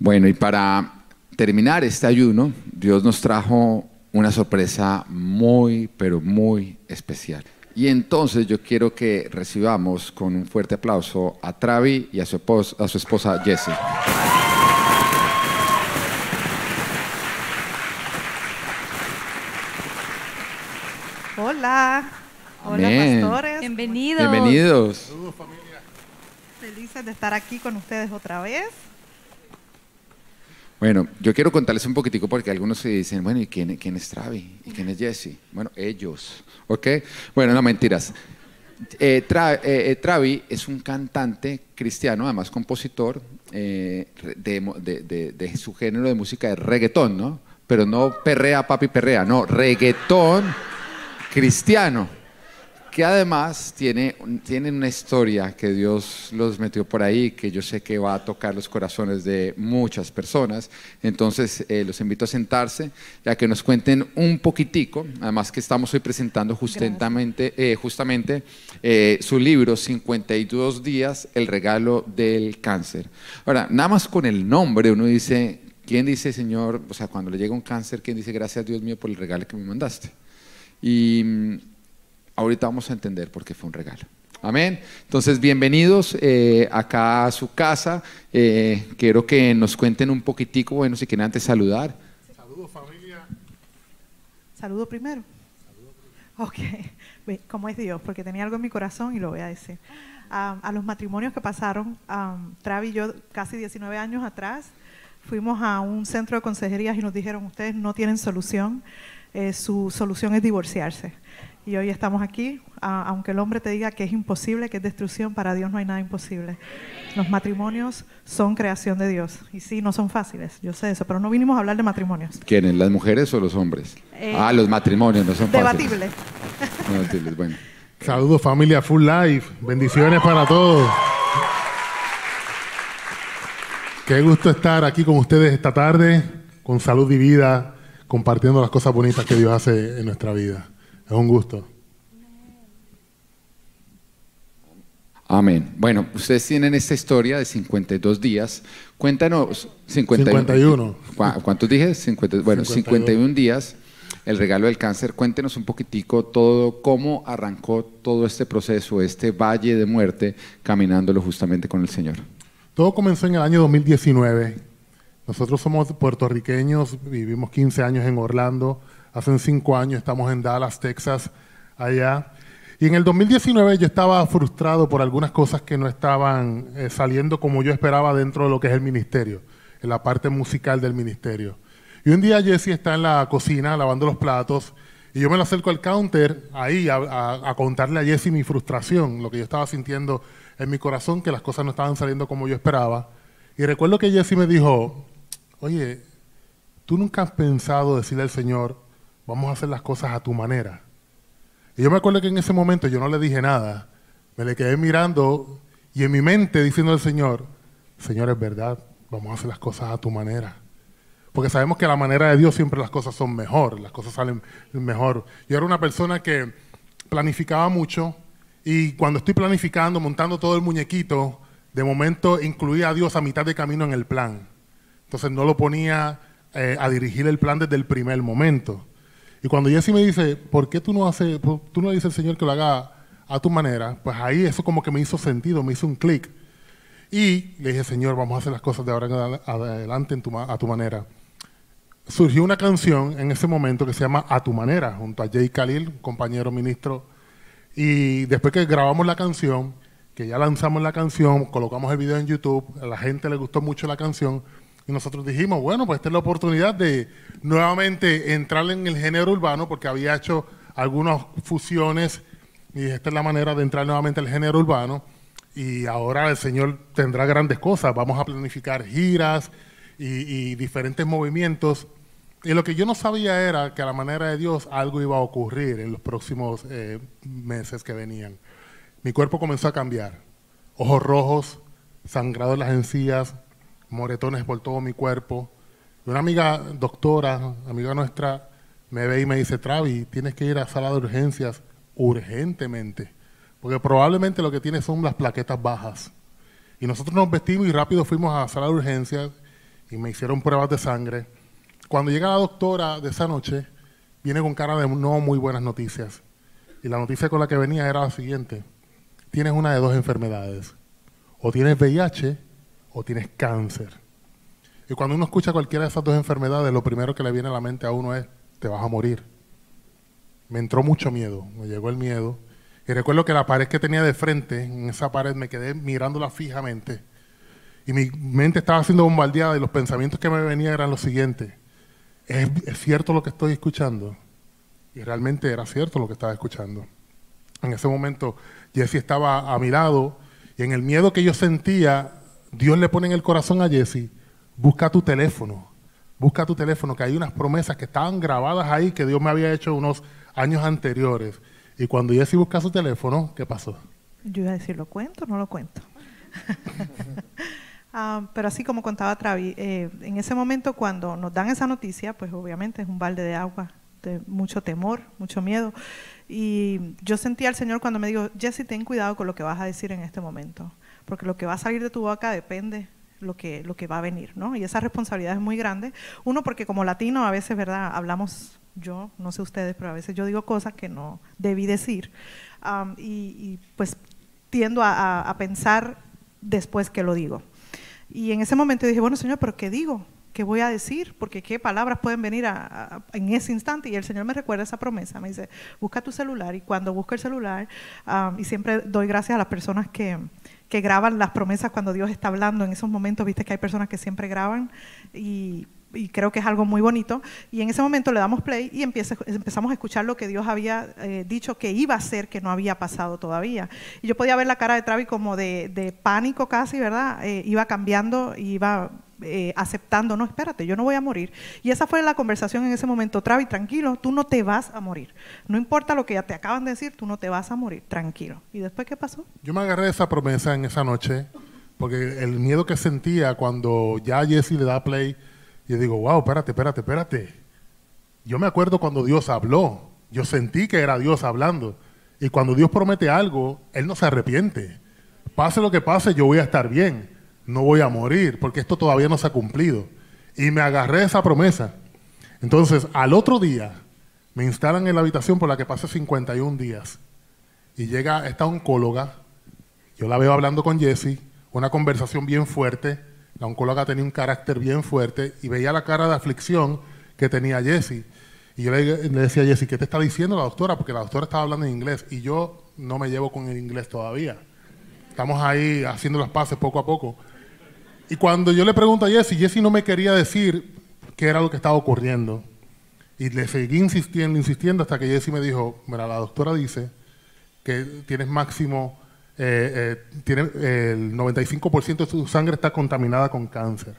Bueno, y para terminar este ayuno, Dios nos trajo una sorpresa muy, pero muy especial. Y entonces yo quiero que recibamos con un fuerte aplauso a Travi y a su esposa, a su esposa Jessie. Hola. Hola, pastores. Bienvenidos. Bienvenidos. Felices de estar aquí con ustedes otra vez. Bueno, yo quiero contarles un poquitico porque algunos se dicen, bueno, ¿y quién, quién es Travi? ¿Y quién es Jesse? Bueno, ellos, ¿ok? Bueno, no mentiras. Eh, Tra- eh, eh, Travi es un cantante cristiano, además compositor eh, de, de- de- de su género de música de reggaetón, ¿no? Pero no perrea, papi, perrea, no, reggaetón cristiano que además tiene, tienen una historia que Dios los metió por ahí, que yo sé que va a tocar los corazones de muchas personas. Entonces, eh, los invito a sentarse, ya que nos cuenten un poquitico, además que estamos hoy presentando justamente, eh, justamente eh, su libro, 52 días, el regalo del cáncer. Ahora, nada más con el nombre uno dice, ¿quién dice, Señor, o sea, cuando le llega un cáncer, ¿quién dice, gracias Dios mío por el regalo que me mandaste? Y ahorita vamos a entender por qué fue un regalo. Amén. Entonces, bienvenidos eh, acá a su casa. Eh, quiero que nos cuenten un poquitico, bueno, si quieren antes saludar. Saludo primero. Ok, Ve, ¿cómo es Dios? Porque tenía algo en mi corazón y lo voy a decir. Am, a los matrimonios que pasaron, um, Travi y yo casi 19 años atrás, fuimos a un centro de consejerías y nos dijeron, ustedes no tienen solución, eh, su solución es divorciarse. Y hoy estamos aquí, a- aunque el hombre te diga que es imposible, que es destrucción, para Dios no hay nada imposible. Los matrimonios son creación de Dios. Y sí, no son fáciles, yo sé eso, pero no vinimos a hablar de matrimonios. ¿Quiénes? ¿Las mujeres o los hombres? Eh, ah, los matrimonios, no son fáciles. Debatible. No, debatibles, bueno. Saludos familia Full Life, bendiciones para todos. Qué gusto estar aquí con ustedes esta tarde, con salud y vida, compartiendo las cosas bonitas que Dios hace en nuestra vida. Es un gusto. Amén. Bueno, ustedes tienen esta historia de 52 días. Cuéntanos, 51. 51. ¿Cu- ¿Cuántos dije? 50 bueno, 52. 51 días, el regalo del cáncer. Cuéntenos un poquitico todo, cómo arrancó todo este proceso, este valle de muerte, caminándolo justamente con el Señor. Todo comenzó en el año 2019. Nosotros somos puertorriqueños, vivimos 15 años en Orlando. Hace 5 años estamos en Dallas, Texas, allá. Y en el 2019 yo estaba frustrado por algunas cosas que no estaban eh, saliendo como yo esperaba dentro de lo que es el ministerio, en la parte musical del ministerio. Y un día Jesse está en la cocina lavando los platos y yo me lo acerco al counter ahí a- a contarle a Jesse mi frustración, lo que yo estaba sintiendo en mi corazón, que las cosas no estaban saliendo como yo esperaba. Y recuerdo que Jesse me dijo, oye, ¿tú nunca has pensado decirle al Señor, vamos a hacer las cosas a tu manera? Y yo me acuerdo que en ese momento yo no le dije nada, me le quedé mirando y en mi mente diciendo al Señor, Señor, es verdad, vamos a hacer las cosas a tu manera. Porque sabemos que a la manera de Dios siempre las cosas son mejor, las cosas salen mejor. Yo era una persona que planificaba mucho y cuando estoy planificando, montando todo el muñequito, de momento incluía a Dios a mitad de camino en el plan. Entonces no lo ponía eh, a dirigir el plan desde el primer momento. Y cuando Jesse me dice, ¿por qué tú no, haces, tú no le dices al Señor que lo haga a tu manera? Pues ahí eso como que me hizo sentido, me hizo un clic. Y le dije, Señor, vamos a hacer las cosas de ahora en adel- adelante en tu a tu manera. Surgió una canción en ese momento que se llama A tu manera, junto a Jay Khalil, compañero ministro. Y después que grabamos la canción, que ya lanzamos la canción, colocamos el video en YouTube, a la gente le gustó mucho la canción, y nosotros dijimos, bueno, pues esta es la oportunidad de nuevamente entrar en el género urbano, porque había hecho algunas fusiones, y esta es la manera de entrar nuevamente al género urbano. Y ahora el Señor tendrá grandes cosas. Vamos a planificar giras y, diferentes movimientos. Y lo que yo no sabía era que a la manera de Dios algo iba a ocurrir en los próximos eh, meses que venían. Mi cuerpo comenzó a cambiar. Ojos rojos, sangrado en las encías, moretones por todo mi cuerpo. Y Una amiga doctora, amiga nuestra, me ve y me dice, Travi, tienes que ir a sala de urgencias urgentemente, porque probablemente lo que tienes son las plaquetas bajas. Y nosotros nos vestimos y rápido fuimos a sala de urgencias y me hicieron pruebas de sangre. Cuando llega la doctora de esa noche, viene con cara de no muy buenas noticias. Y la noticia con la que venía era la siguiente. Tienes una de dos enfermedades. O tienes VIH o tienes cáncer. Y cuando uno escucha cualquiera de esas dos enfermedades, lo primero que le viene a la mente a uno es, te vas a morir. Me entró mucho miedo, me llegó el miedo. Y recuerdo que la pared que tenía de frente, en esa pared me quedé mirándola fijamente. Y mi mente estaba siendo bombardeada y los pensamientos que me venían eran los siguientes. ¿Es, ¿Es, cierto lo que estoy escuchando? Y realmente era cierto lo que estaba escuchando. En ese momento Jesse estaba a mi lado y en el miedo que yo sentía, Dios le pone en el corazón a Jesse, busca tu teléfono, busca tu teléfono, que hay unas promesas que estaban grabadas ahí que Dios me había hecho unos años anteriores. Y cuando Jesse busca su teléfono, ¿qué pasó? Yo iba a decir, ¿lo cuento o no lo cuento? uh, pero así como contaba Travi, eh, en ese momento cuando nos dan esa noticia, pues obviamente es un balde de agua, de mucho temor, mucho miedo. Y yo sentí al Señor cuando me dijo, Jesse, ten cuidado con lo que vas a decir en este momento, porque lo que va a salir de tu boca depende lo que, lo que va a venir, ¿no? Y esa responsabilidad es muy grande. Uno, porque como latino a veces, ¿verdad? Hablamos, yo, no sé ustedes, pero a veces yo digo cosas que no debí decir. Y, pues tiendo a, pensar después que lo digo. Y en ese momento dije, bueno, Señor, ¿pero qué digo? ¿Qué voy a decir? Porque qué palabras pueden venir a, en ese instante. Y el Señor me recuerda esa promesa. Me dice, busca tu celular. Y cuando busco el celular, y siempre doy gracias a las personas que, que graban las promesas cuando Dios está hablando. En esos momentos, viste que hay personas que siempre graban y, creo que es algo muy bonito. Y en ese momento le damos play y empezamos a escuchar lo que Dios había eh, dicho que iba a ser, que no había pasado todavía. Y yo podía ver la cara de Travi como de, de pánico casi, ¿verdad? Eh, iba cambiando, iba eh, aceptando, no, espérate, yo no voy a morir. Y esa fue la conversación en ese momento, Travi, tranquilo, tú no te vas a morir. No importa lo que ya te acaban de decir, tú no te vas a morir, tranquilo. ¿Y después qué pasó? Yo me agarré de esa promesa en esa noche, porque el miedo que sentía cuando ya Jesse le da play, yo digo, wow, espérate, espérate, espérate. Yo me acuerdo cuando Dios habló, yo sentí que era Dios hablando. Y cuando Dios promete algo, Él no se arrepiente. Pase lo que pase, yo voy a estar bien no voy a morir, porque esto todavía no se ha cumplido. Y me agarré esa promesa. Entonces, al otro día, me instalan en la habitación por la que pasé 51 días. Y llega esta oncóloga, yo la veo hablando con Jessie, una conversación bien fuerte. La oncóloga tenía un carácter bien fuerte y veía la cara de aflicción que tenía Jessie. Y yo le, le decía a Jessie, ¿qué te está diciendo la doctora? Porque la doctora estaba hablando en inglés y yo no me llevo con el inglés todavía. Estamos ahí haciendo las paces poco a poco. Y cuando yo le pregunto a Jesse, Jesse no me quería decir qué era lo que estaba ocurriendo. Y le seguí insistiendo, insistiendo, hasta que Jesse me dijo, mira, la doctora dice que tienes máximo, eh, eh, tiene, eh, el 95% de tu sangre está contaminada con cáncer.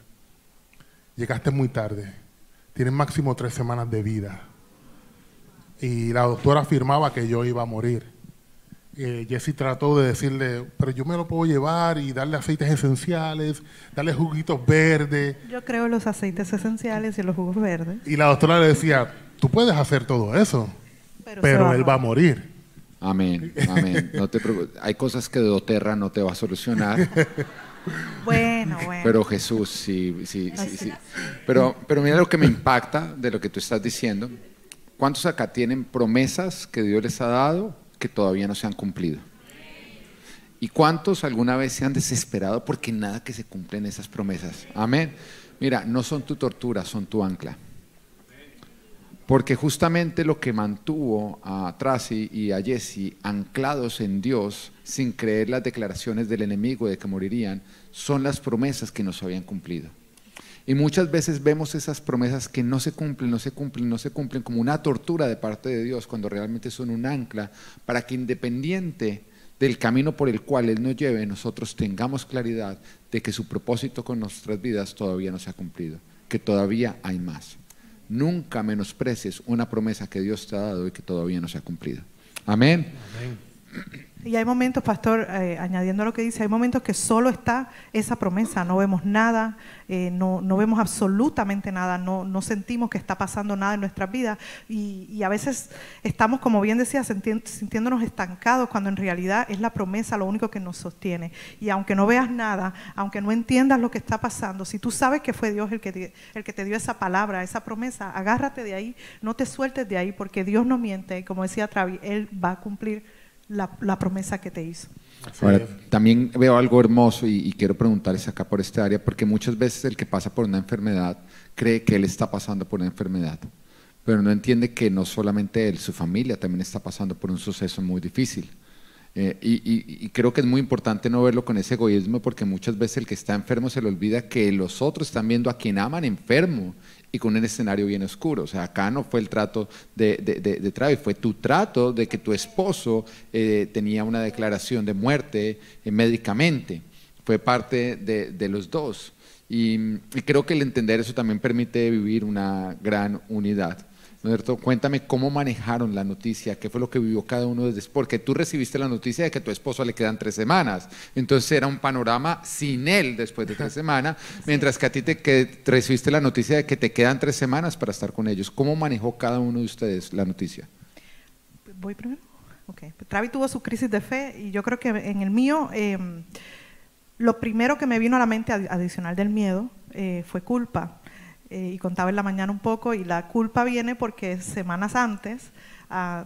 Llegaste muy tarde. Tienes máximo tres semanas de vida. Y la doctora afirmaba que yo iba a morir eh, Jesse trató de decirle, pero yo me lo puedo llevar y darle aceites esenciales, darle juguitos verdes. Yo creo en los aceites esenciales y los jugos verdes. Y la doctora le decía, tú puedes hacer todo eso, pero, pero va él va a morir. Amén, amén. No te Hay cosas que de doTERRA no te va a solucionar. bueno, bueno. Pero Jesús, sí, sí, sí, sí. Pero, pero mira lo que me impacta de lo que tú estás diciendo. ¿Cuántos acá tienen promesas que Dios les ha dado que todavía no se han cumplido. ¿Y cuántos alguna vez se han desesperado porque nada que se cumplen esas promesas? Amén. Mira, no son tu tortura, son tu ancla. Porque justamente lo que mantuvo a Tracy y a Jesse anclados en Dios, sin creer las declaraciones del enemigo de que morirían, son las promesas que no se habían cumplido. Y muchas veces vemos esas promesas que no se cumplen, no se cumplen, no se cumplen como una tortura de parte de Dios cuando realmente son un ancla para que independiente del camino por el cual Él nos lleve, nosotros tengamos claridad de que su propósito con nuestras vidas todavía no se ha cumplido, que todavía hay más. Nunca menosprecies una promesa que Dios te ha dado y que todavía no se ha cumplido. Amén. Amén. Y hay momentos, pastor, eh, añadiendo lo que dice, hay momentos que solo está esa promesa, no vemos nada, eh, no, no, vemos absolutamente nada, no, no, sentimos que está pasando nada en nuestras vidas y, y a veces estamos, como bien decía, sintiéndonos estancados cuando en realidad es la promesa lo único que nos sostiene. Y aunque no veas nada, aunque no entiendas lo que está pasando, si tú sabes que fue Dios el que, te, el que te dio esa palabra, esa promesa, agárrate de ahí, no te sueltes de ahí, porque Dios no miente, como decía Travi, Él va a cumplir la, promesa que te hizo. Ahora, también veo algo hermoso y, quiero preguntarles acá por esta área, porque muchas veces el que pasa por una enfermedad cree que él está pasando por una enfermedad, pero no entiende que no solamente él, su familia también está pasando por un suceso muy difícil. Eh, y, y, creo que es muy importante no verlo con ese egoísmo porque muchas veces el que está enfermo se le olvida que los otros están viendo a quien aman enfermo y con un escenario bien oscuro. O sea, acá no fue el trato de, Travis, fue tu trato de que tu esposo eh, tenía una declaración de muerte eh, médicamente. Fue parte de, los dos. y creo que el entender eso también permite vivir una gran unidad. ¿No Cuéntame cómo manejaron la noticia, qué fue lo que vivió cada uno desde porque tú recibiste la noticia de que a tu esposo le quedan tres semanas, entonces era un panorama sin él después de tres semanas, mientras que a ti te que, recibiste la noticia de que te quedan tres semanas para estar con ellos. ¿Cómo manejó cada uno de ustedes la noticia? Voy primero. Okay. Travi tuvo su crisis de fe y yo creo que en el mío em, lo primero que me vino a la mente adicional del miedo eh, fue culpa eh, y contaba en la mañana un poco, y la culpa viene porque semanas antes, ah,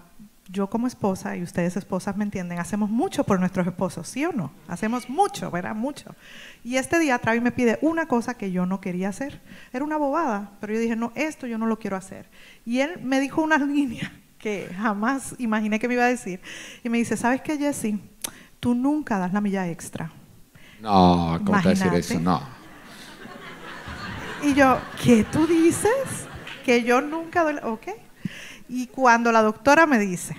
yo como esposa, y ustedes esposas me entienden, hacemos mucho por nuestros esposos, ¿sí o no? Hacemos mucho, ¿verdad? Mucho. Y este día Travis me pide una cosa que yo no quería hacer. Era una bobada, pero yo dije, no, esto yo no lo quiero hacer. Y él me dijo una línea que jamás imaginé que me iba a decir. Y me dice, ¿sabes qué, Jesse? Tú nunca das la milla extra. No, ¿cómo te decir eso? No. Y yo, ¿qué tú dices? Que yo nunca doy, ok. Y cuando la doctora me dice,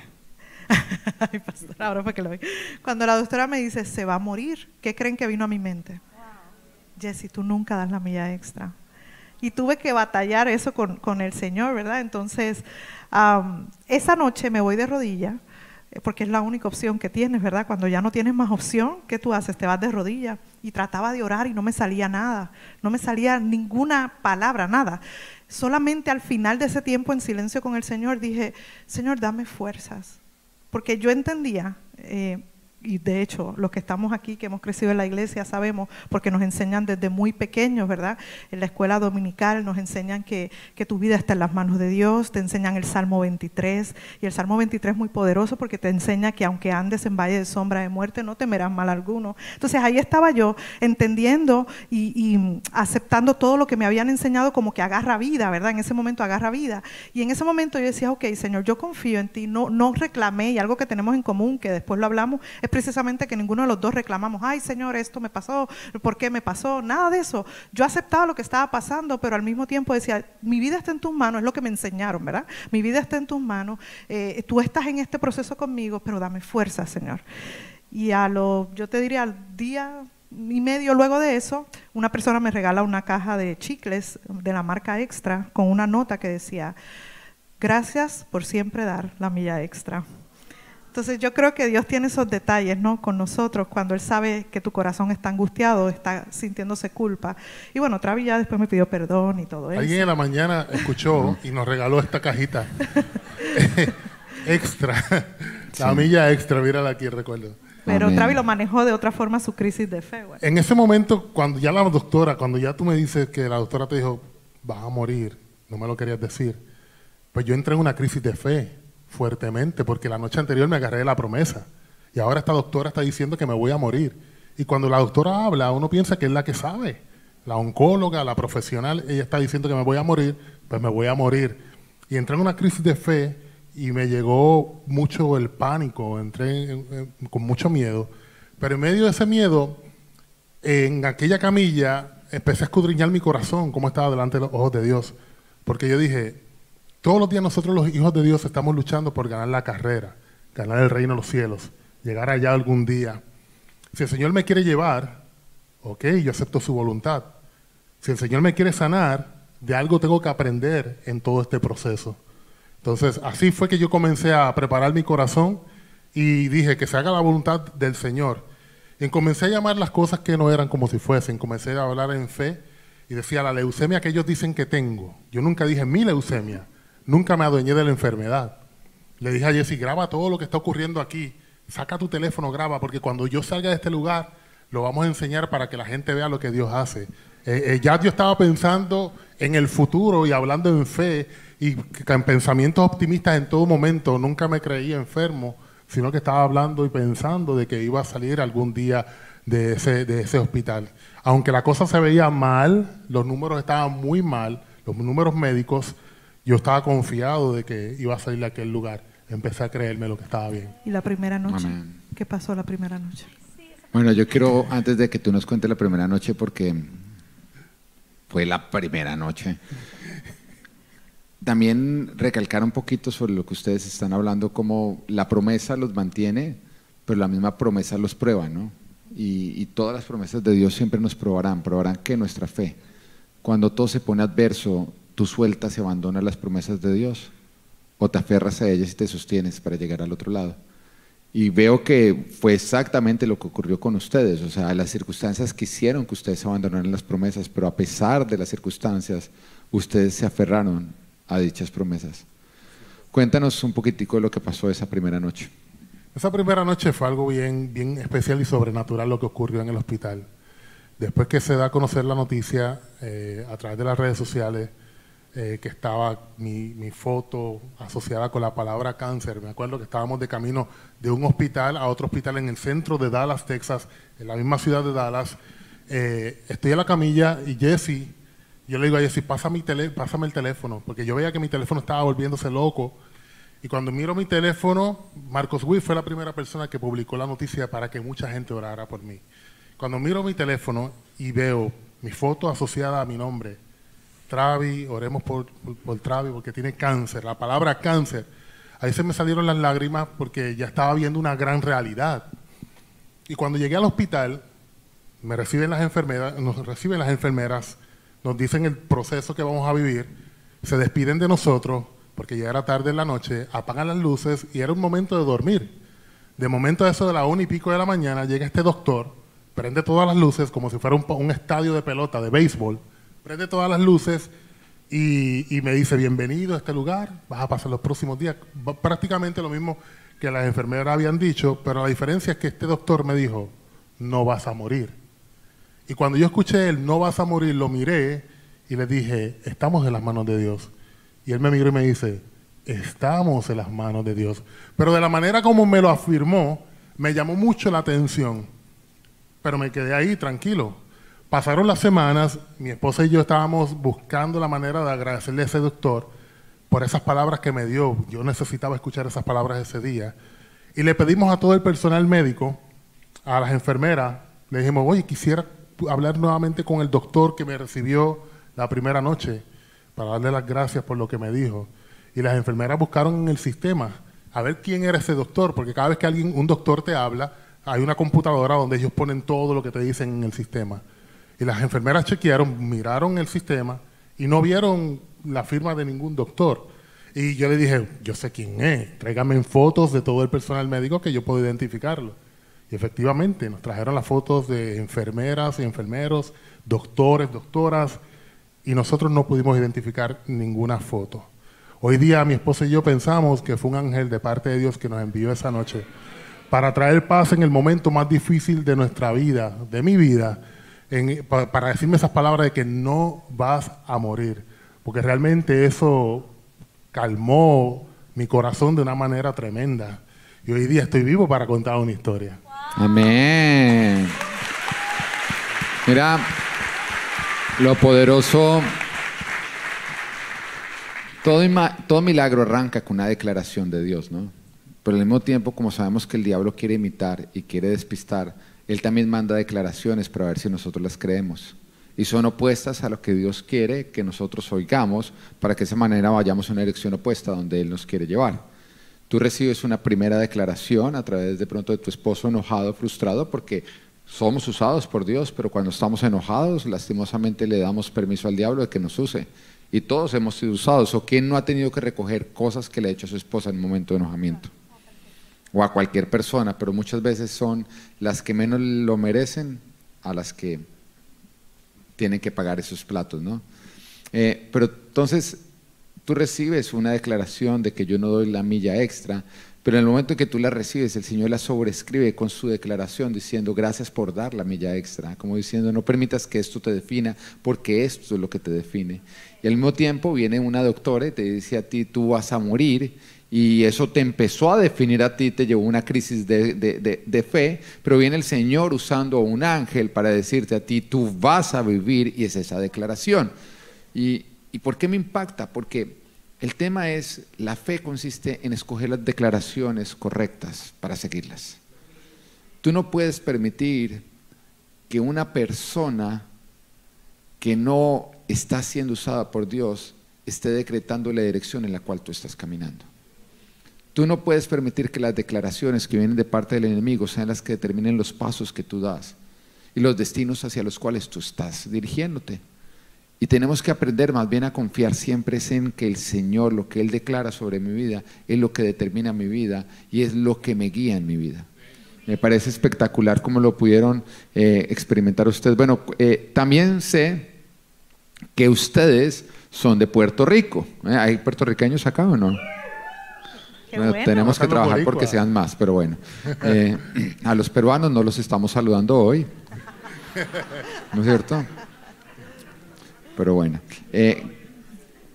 ay, pastor, ahora fue que lo vi. Cuando la doctora me dice, se va a morir, ¿qué creen que vino a mi mente? Jessy, tú nunca das la milla extra. Y tuve que batallar eso con, con el Señor, ¿verdad? Entonces, esa noche me voy de rodillas eh, porque es la única opción que tienes, ¿verdad? Cuando ya no tienes más opción, ¿qué tú haces? Te vas de rodillas. Y trataba de orar y no me salía nada, no me salía ninguna palabra, nada. Solamente al final de ese tiempo en silencio con el Señor dije, Señor, dame fuerzas. Porque yo entendía, eh, y de hecho los que estamos aquí, que hemos crecido en la iglesia, sabemos, porque nos enseñan desde muy pequeños, ¿verdad? En la escuela dominical nos enseñan que, que, tu vida está en las manos de Dios, te enseñan el Salmo 23, y el Salmo 23 es muy poderoso porque te enseña que aunque andes en valle de sombra de muerte, no temerás mal alguno. Entonces ahí estaba yo entendiendo y, aceptando todo lo que me habían enseñado como que agarra vida, ¿verdad? En ese momento agarra vida. Y en ese momento yo decía, ok, Señor, yo confío en ti, no, no reclamé, y algo que tenemos en común, que después lo hablamos, es precisamente que ninguno de los dos reclamamos, ay Señor, esto me pasó, ¿por qué me pasó? Nada de eso. Yo aceptaba lo que estaba pasando, pero al mismo tiempo decía, mi vida está en tus manos, es lo que me enseñaron, ¿verdad? Mi vida está en tus manos, eh, tú estás en este proceso conmigo, pero dame fuerza, Señor. Y a lo, yo te diría, al día y medio luego de eso, una persona me regala una caja de chicles de la marca Extra con una nota que decía, gracias por siempre dar la milla extra. Entonces yo creo que Dios tiene esos detalles, ¿no? Con nosotros cuando Él sabe que tu corazón está angustiado, está sintiéndose culpa. Y bueno, Travi ya después me pidió perdón y todo eso. Alguien en la mañana escuchó y nos regaló esta cajita extra, la milla extra, mírala aquí, recuerdo. Pero Travi lo manejó de otra forma su crisis de fe. En ese momento, cuando ya la doctora, cuando ya tú me dices que la doctora te dijo, vas a morir, no me lo querías decir, pues yo entré en una crisis de fe fuertemente, porque la noche anterior me agarré la promesa. Y ahora esta doctora está diciendo que me voy a morir. Y cuando la doctora habla, uno piensa que es la que sabe. La oncóloga, la profesional, ella está diciendo que me voy a morir, pues me voy a morir. Y entré en una crisis de fe y me llegó mucho el pánico, entré con mucho miedo. Pero en medio de ese miedo, en aquella camilla, empecé a escudriñar mi corazón, cómo estaba delante de los ojos de Dios. Porque yo dije, todos los días nosotros los hijos de Dios estamos luchando por ganar la carrera, ganar el reino de los cielos, llegar allá algún día. Si el Señor me quiere llevar, ok, yo acepto su voluntad. Si el Señor me quiere sanar, de algo tengo que aprender en todo este proceso. Entonces, así fue que yo comencé a preparar mi corazón y dije que se haga la voluntad del Señor. Y comencé a llamar las cosas que no eran como si fuesen, comencé a hablar en fe y decía la leucemia que ellos dicen que tengo. Yo nunca dije mi leucemia, nunca me adueñé de la enfermedad. Le dije a Jesse, graba todo lo que está ocurriendo aquí, saca tu teléfono, graba, porque cuando yo salga de este lugar, lo vamos a enseñar para que la gente vea lo que Dios hace. Eh, eh, ya yo estaba pensando en el futuro y hablando en fe y en pensamientos optimistas en todo momento. Nunca me creía enfermo, sino que estaba hablando y pensando de que iba a salir algún día de ese, de ese hospital. Aunque la cosa se veía mal, los números estaban muy mal, los números médicos, yo estaba confiado de que iba a salir de aquel lugar. Empecé a creerme lo que estaba bien. ¿Y la primera noche? ¿Qué pasó la primera noche? Bueno, yo quiero, antes de que tú nos cuentes la primera noche, porque fue la primera noche, también recalcar un poquito sobre lo que ustedes están hablando, como la promesa los mantiene, pero la misma promesa los prueba, ¿no? Y, todas las promesas de Dios siempre nos probarán, probarán que nuestra fe, cuando todo se pone adverso, tú sueltas y abandonas las promesas de Dios, o te aferras a ellas y te sostienes para llegar al otro lado. Y veo que fue exactamente lo que ocurrió con ustedes. O sea, las circunstancias quisieron que ustedes abandonaran las promesas, pero a pesar de las circunstancias, ustedes se aferraron a dichas promesas. Cuéntanos un poquitico de lo que pasó esa primera noche. Esa primera noche fue algo bien, bien especial y sobrenatural lo que ocurrió en el hospital. Después que se da a conocer la noticia eh, a través de las redes sociales, eh, que estaba mi, mi, foto asociada con la palabra cáncer. Me acuerdo que estábamos de camino de un hospital a otro hospital en el centro de Dallas, Texas, en la misma ciudad de Dallas. Eh, estoy en la camilla y Jesse, yo le digo a Jesse, pásame, pásame el teléfono, porque yo veía que mi teléfono estaba volviéndose loco. Y cuando miro mi teléfono, Marcos Witt fue la primera persona que publicó la noticia para que mucha gente orara por mí. Cuando miro mi teléfono y veo mi foto asociada a mi nombre, Travi, oremos por, por, Travi porque tiene cáncer. La palabra cáncer, ahí se me salieron las lágrimas porque ya estaba viendo una gran realidad. Y cuando llegué al hospital, me reciben las enfermeras, nos reciben las enfermeras, nos dicen el proceso que vamos a vivir, se despiden de nosotros porque ya era tarde en la noche, apagan las luces y era un momento de dormir. De momento a eso de la una y pico de la mañana llega este doctor, prende todas las luces como si fuera un, un estadio de pelota, de béisbol, prende todas las luces y, me dice, bienvenido a este lugar, vas a pasar los próximos días. Prácticamente lo mismo que las enfermeras habían dicho, pero la diferencia es que este doctor me dijo, no vas a morir. Y cuando yo escuché el no vas a morir, lo miré y le dije, estamos en las manos de Dios. Y él me miró y me dice, estamos en las manos de Dios. Pero de la manera como me lo afirmó, me llamó mucho la atención. Pero me quedé ahí tranquilo. Pasaron las semanas, mi esposa y yo estábamos buscando la manera de agradecerle a ese doctor por esas palabras que me dio. Yo necesitaba escuchar esas palabras ese día. Y le pedimos a todo el personal médico, a las enfermeras, le dijimos, oye, quisiera hablar nuevamente con el doctor que me recibió la primera noche para darle las gracias por lo que me dijo. Y las enfermeras buscaron en el sistema a ver quién era ese doctor, porque cada vez que alguien, un doctor te habla, hay una computadora donde ellos ponen todo lo que te dicen en el sistema. Las enfermeras chequearon, miraron el sistema y no vieron la firma de ningún doctor. Y yo le dije, yo sé quién es, tráigame fotos de todo el personal médico que yo puedo identificarlo. Y efectivamente nos trajeron las fotos de enfermeras y enfermeros, doctores, doctoras, y nosotros no pudimos identificar ninguna foto. Hoy día mi esposa y yo pensamos que fue un ángel de parte de Dios que nos envió esa noche para traer paz en el momento más difícil de nuestra vida, de mi vida, para decirme esas palabras de que no vas a morir, porque realmente eso calmó mi corazón de una manera tremenda. Y hoy día estoy vivo para contar una historia. Amén. Mira, lo poderoso, todo, todo milagro arranca con una declaración de Dios, ¿no? Pero al mismo tiempo, como sabemos que el diablo quiere imitar y quiere despistar, él también manda declaraciones para ver si nosotros las creemos. Y son opuestas a lo que Dios quiere que nosotros oigamos para que de esa manera vayamos a una dirección opuesta donde Él nos quiere llevar. Tú recibes una primera declaración a través de pronto de tu esposo enojado, frustrado, porque somos usados por Dios, pero cuando estamos enojados, lastimosamente le damos permiso al diablo de que nos use. Y todos hemos sido usados. ¿O quién no ha tenido que recoger cosas que le ha hecho su esposa en un momento de enojamiento? O a cualquier persona, pero muchas veces son las que menos lo merecen a las que tienen que pagar esos platos, ¿no? Eh, pero entonces tú recibes una declaración de que yo no doy la milla extra, pero en el momento en que tú la recibes, el Señor la sobrescribe con su declaración diciendo gracias por dar la milla extra, como diciendo no permitas que esto te defina, porque esto es lo que te define. Y al mismo tiempo viene una doctora y te dice a ti, tú vas a morir, y eso te empezó a definir a ti, te llevó una crisis de, de, fe, pero viene el Señor usando a un ángel para decirte a ti, tú vas a vivir, y es esa declaración. ¿Y, y por qué me impacta? Porque el tema es, la fe consiste en escoger las declaraciones correctas para seguirlas. Tú no puedes permitir que una persona que no está siendo usada por Dios esté decretando la dirección en la cual tú estás caminando. Tú no puedes permitir que las declaraciones que vienen de parte del enemigo sean las que determinen los pasos que tú das y los destinos hacia los cuales tú estás dirigiéndote. Y tenemos que aprender más bien a confiar siempre en que el Señor, lo que Él declara sobre mi vida, es lo que determina mi vida y es lo que me guía en mi vida. Me parece espectacular cómo lo pudieron eh, experimentar ustedes. Bueno, eh, también sé que ustedes son de Puerto Rico. ¿eh? ¿Hay puertorriqueños acá o no? Tenemos que trabajar porque sean más, pero bueno. a los peruanos no los estamos saludando hoy. ¿No es cierto? Pero bueno. Eh,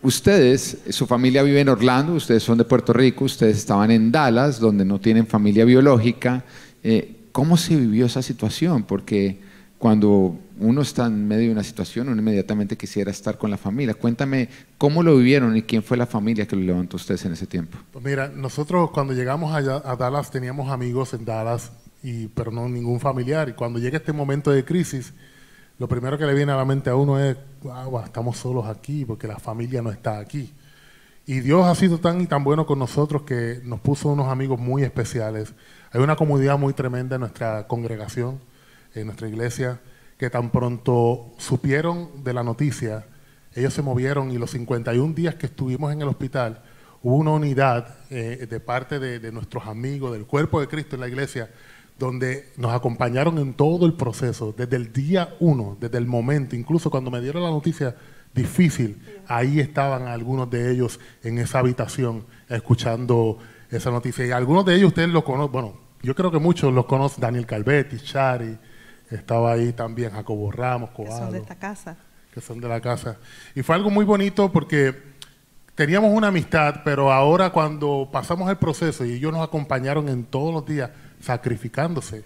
ustedes, su familia vive en Orlando, ustedes son de Puerto Rico, ustedes estaban en Dallas, donde no tienen familia biológica. Eh, ¿Cómo se vivió esa situación? Porque cuando uno está en medio de una situación, uno inmediatamente quisiera estar con la familia. Cuéntame cómo lo vivieron y quién fue la familia que lo levantó ustedes en ese tiempo. Pues mira, nosotros cuando llegamos allá a Dallas teníamos amigos en Dallas, y, pero no ningún familiar. Y cuando llega este momento de crisis, lo primero que le viene a la mente a uno es, wow, estamos solos aquí porque la familia no está aquí. Y Dios ha sido tan y tan bueno con nosotros que nos puso unos amigos muy especiales. Hay una comunidad muy tremenda en nuestra congregación, en nuestra iglesia, que tan pronto supieron de la noticia, ellos se movieron y los 51 días que estuvimos en el hospital, hubo una unidad eh, de parte de, de nuestros amigos, del cuerpo de Cristo en la iglesia, donde nos acompañaron en todo el proceso, desde el día uno, desde el momento, incluso cuando me dieron la noticia difícil, ahí estaban algunos de ellos en esa habitación escuchando esa noticia. Y algunos de ellos ustedes lo conocen, bueno, yo creo que muchos los conocen, Daniel Calvetti, Chari, estaba ahí también Jacobo Ramos, Que son de esta casa. Que son de la casa. Y fue algo muy bonito porque teníamos una amistad, pero ahora cuando pasamos el proceso y ellos nos acompañaron en todos los días, sacrificándose.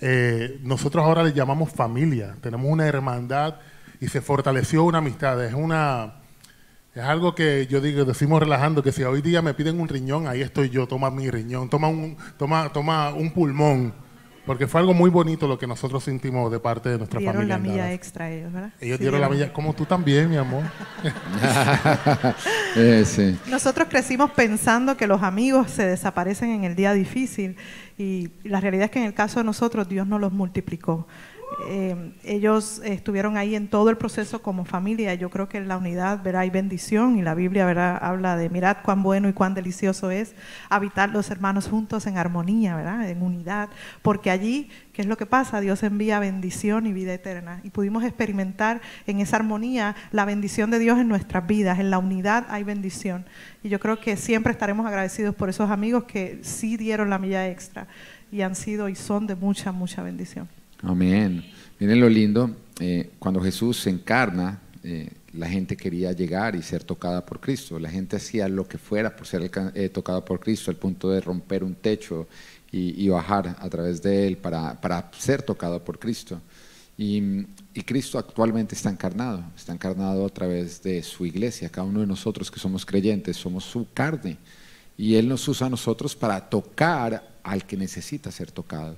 Eh, nosotros ahora le llamamos familia, tenemos una hermandad y se fortaleció una amistad. Es una es algo que yo digo, decimos relajando, que si hoy día me piden un riñón, ahí estoy yo, toma mi riñón, toma un, toma, toma un pulmón. Porque fue algo muy bonito lo que nosotros sentimos de parte de nuestra familia. Dieron la milla extra ellos, ¿verdad? Ellos dieron la milla, como tú también, mi amor. Eh, nosotros crecimos pensando que los amigos se desaparecen en el día difícil y la realidad es que en el caso de nosotros Dios no los multiplicó. Eh, ellos estuvieron ahí en todo el proceso como familia. Yo creo que en la unidad verá hay bendición y la Biblia verá habla de mirad cuán bueno y cuán delicioso es habitar los hermanos juntos en armonía, ¿verdad? En unidad, porque allí ¿qué es lo que pasa? Dios envía bendición y vida eterna y pudimos experimentar en esa armonía la bendición de Dios en nuestras vidas. En la unidad hay bendición y yo creo que siempre estaremos agradecidos por esos amigos que sí dieron la milla extra y han sido y son de mucha mucha bendición. Amén. Miren lo lindo, eh, cuando Jesús se encarna, eh, la gente quería llegar y ser tocada por Cristo. La gente hacía lo que fuera por ser eh, tocada por Cristo, al punto de romper un techo y, bajar a través de Él para, para ser tocado por Cristo. Y, y, Cristo actualmente está encarnado, está encarnado a través de su iglesia. Cada uno de nosotros que somos creyentes somos su carne. Y Él nos usa a nosotros para tocar al que necesita ser tocado.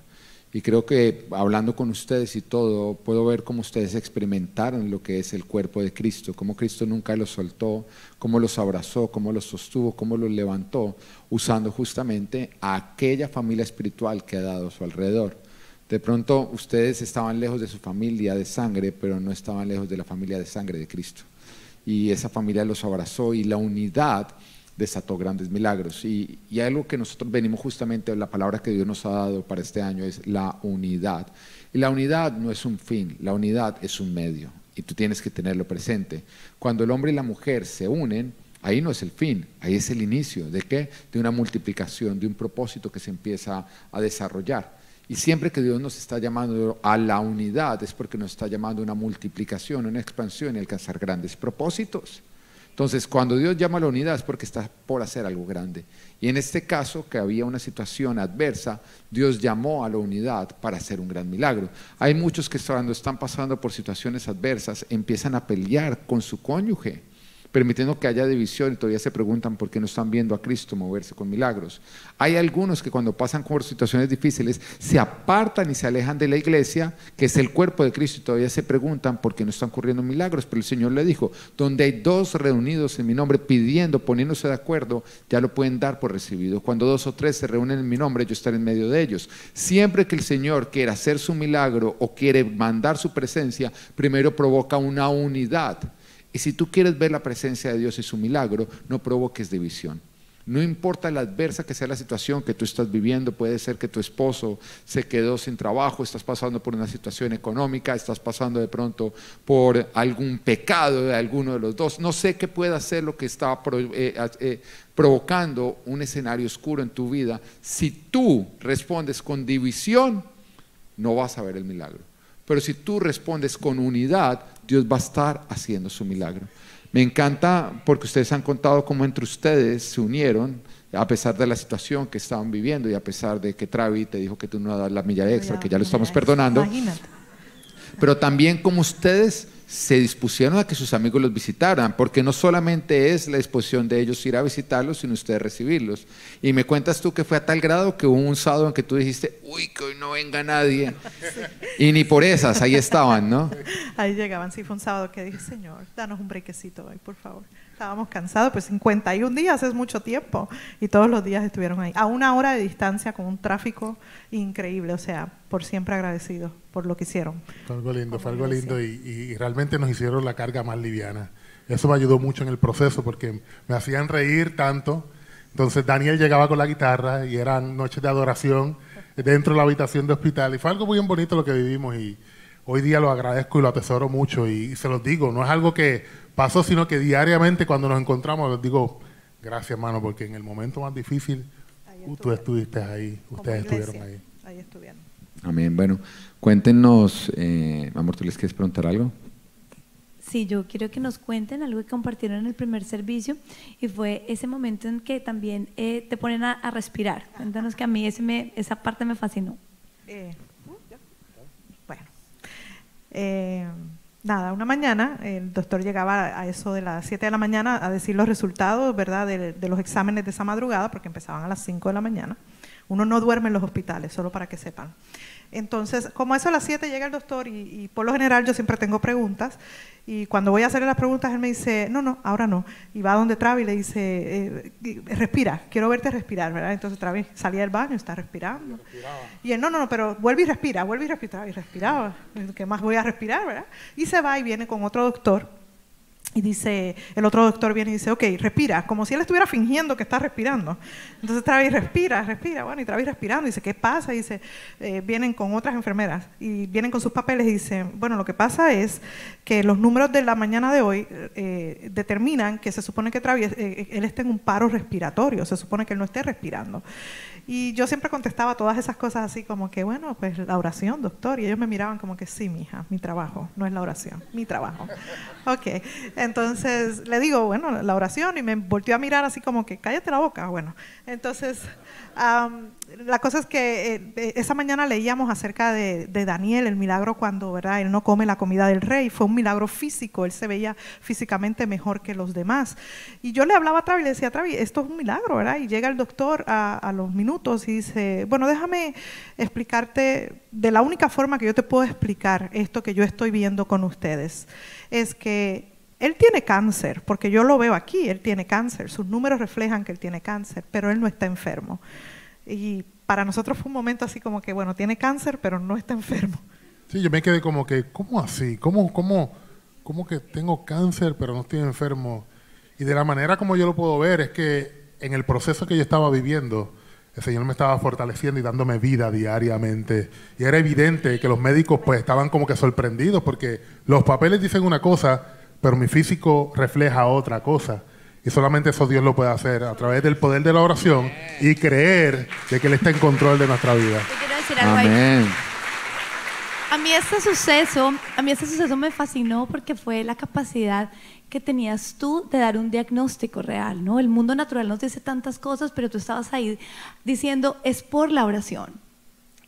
Y creo que hablando con ustedes y todo, puedo ver cómo ustedes experimentaron lo que es el cuerpo de Cristo, cómo Cristo nunca los soltó, cómo los abrazó, cómo los sostuvo, cómo los levantó, usando justamente a aquella familia espiritual que ha dado a su alrededor. De pronto ustedes estaban lejos de su familia de sangre, pero no estaban lejos de la familia de sangre de Cristo. Y esa familia los abrazó y la unidad desató grandes milagros. Y, y algo que nosotros venimos justamente, la palabra que Dios nos ha dado para este año es la unidad. Y la unidad no es un fin, la unidad es un medio. Y tú tienes que tenerlo presente. Cuando el hombre y la mujer se unen, ahí no es el fin, ahí es el inicio. ¿De qué? De una multiplicación, de un propósito que se empieza a desarrollar. Y siempre que Dios nos está llamando a la unidad es porque nos está llamando a una multiplicación, una expansión y alcanzar grandes propósitos. Entonces, cuando Dios llama a la unidad es porque está por hacer algo grande. Y en este caso, que había una situación adversa, Dios llamó a la unidad para hacer un gran milagro. Hay muchos que cuando están pasando por situaciones adversas empiezan a pelear con su cónyuge permitiendo que haya división y todavía se preguntan por qué no están viendo a Cristo moverse con milagros. Hay algunos que cuando pasan por situaciones difíciles se apartan y se alejan de la iglesia, que es el cuerpo de Cristo, y todavía se preguntan por qué no están ocurriendo milagros. Pero el Señor le dijo, donde hay dos reunidos en mi nombre pidiendo, poniéndose de acuerdo, ya lo pueden dar por recibido. Cuando dos o tres se reúnen en mi nombre, yo estaré en medio de ellos. Siempre que el Señor quiera hacer su milagro o quiere mandar su presencia, primero provoca una unidad. Y si tú quieres ver la presencia de Dios y su milagro, no provoques división. No importa la adversa que sea la situación que tú estás viviendo, puede ser que tu esposo se quedó sin trabajo, estás pasando por una situación económica, estás pasando de pronto por algún pecado de alguno de los dos. No sé qué puede ser lo que está eh, eh, provocando un escenario oscuro en tu vida. Si tú respondes con división, no vas a ver el milagro. Pero si tú respondes con unidad, Dios va a estar haciendo su milagro. Me encanta porque ustedes han contado cómo entre ustedes se unieron a pesar de la situación que estaban viviendo y a pesar de que Travi te dijo que tú no dar la milla extra, que ya lo estamos perdonando. Pero también como ustedes se dispusieron a que sus amigos los visitaran, porque no solamente es la disposición de ellos ir a visitarlos, sino ustedes recibirlos. Y me cuentas tú que fue a tal grado que hubo un sábado en que tú dijiste, uy, que hoy no venga nadie. Y ni por esas, ahí estaban, ¿no? Ahí llegaban, sí, fue un sábado que dije, Señor, danos un brequecito hoy, por favor. Estábamos cansados, pues 51 días es mucho tiempo y todos los días estuvieron ahí, a una hora de distancia con un tráfico increíble, o sea, por siempre agradecidos por lo que hicieron. Fue algo lindo, fue algo lindo y, realmente nos hicieron la carga más liviana. Eso me ayudó mucho en el proceso porque me hacían reír tanto. Entonces Daniel llegaba con la guitarra y eran noches de adoración dentro de la habitación de hospital y fue algo muy bonito lo que vivimos y hoy día lo agradezco y lo atesoro mucho y se los digo, no es algo que pasó, sino que diariamente cuando nos encontramos les digo, gracias hermano, porque en el momento más difícil tú estuviste ahí, ustedes estuvieron ahí. Ahí estuvieron. Amén. Bueno, cuéntenos, eh, amor, ¿tú les quieres preguntar algo? Sí, yo quiero que nos cuenten algo que compartieron en el primer servicio y fue ese momento en que también eh, te ponen a, respirar. Cuéntanos que a mí ese me, esa parte me fascinó. Eh, bueno. Nada, una mañana el doctor llegaba a eso de las 7 de la mañana a decir los resultados, ¿verdad?, de, los exámenes de esa madrugada, porque empezaban a las 5 de la mañana. Uno no duerme en los hospitales, solo para que sepan. Entonces, como eso a las 7 llega el doctor y, por lo general yo siempre tengo preguntas y cuando voy a hacerle las preguntas él me dice, no, no, ahora no. Y va donde Travi y le dice, eh, respira, quiero verte respirar, ¿verdad? Entonces Travi salía del baño, está respirando. Y, él, no, no, no, pero vuelve y respira, vuelve y respira. Y respiraba, ¿qué más voy a respirar, verdad? Y se va y viene con otro doctor y dice, el otro doctor viene y dice, ok, respira, como si él estuviera fingiendo que está respirando. Entonces Travis respira, respira, bueno, y Travis respirando, dice, ¿qué pasa? Dice, eh, vienen con otras enfermeras y vienen con sus papeles y dicen, bueno, lo que pasa es que los números de la mañana de hoy eh, determinan que se supone que Travis, eh, él está en un paro respiratorio, se supone que él no esté respirando. Y yo siempre contestaba todas esas cosas así como que, bueno, pues la oración, doctor. Y ellos me miraban como que, sí, mija, mi trabajo, no es la oración, mi trabajo. ok, entonces le digo, bueno, la oración y me volteó a mirar así como que, cállate la boca. Bueno, entonces la cosa es que eh, esa mañana leíamos acerca de, Daniel, el milagro cuando ¿verdad? él no come la comida del rey. Fue un milagro físico, él se veía físicamente mejor que los demás. Y yo le hablaba a Travi y le decía, Travi, esto es un milagro, ¿verdad? Y llega el doctor a, a los minutos y dice, bueno, déjame explicarte de la única forma que yo te puedo explicar esto que yo estoy viendo con ustedes. Es que él tiene cáncer, porque yo lo veo aquí, él tiene cáncer, sus números reflejan que él tiene cáncer, pero él no está enfermo. Y para nosotros fue un momento así como que, bueno, tiene cáncer, pero no está enfermo. Sí, yo me quedé como que, ¿cómo así? ¿Cómo, cómo, cómo que tengo cáncer, pero no estoy enfermo? Y de la manera como yo lo puedo ver es que en el proceso que yo estaba viviendo, el Señor me estaba fortaleciendo y dándome vida diariamente. Y era evidente que los médicos pues estaban como que sorprendidos porque los papeles dicen una cosa, pero mi físico refleja otra cosa. Y solamente eso Dios lo puede hacer a través del poder de la oración y creer de que Él está en control de nuestra vida. Yo quiero decir algo ahí. Amén. A mí este suceso, a mí este suceso me fascinó porque fue la capacidad que tenías tú de dar un diagnóstico real, ¿no? El mundo natural nos dice tantas cosas, pero tú estabas ahí diciendo es por la oración.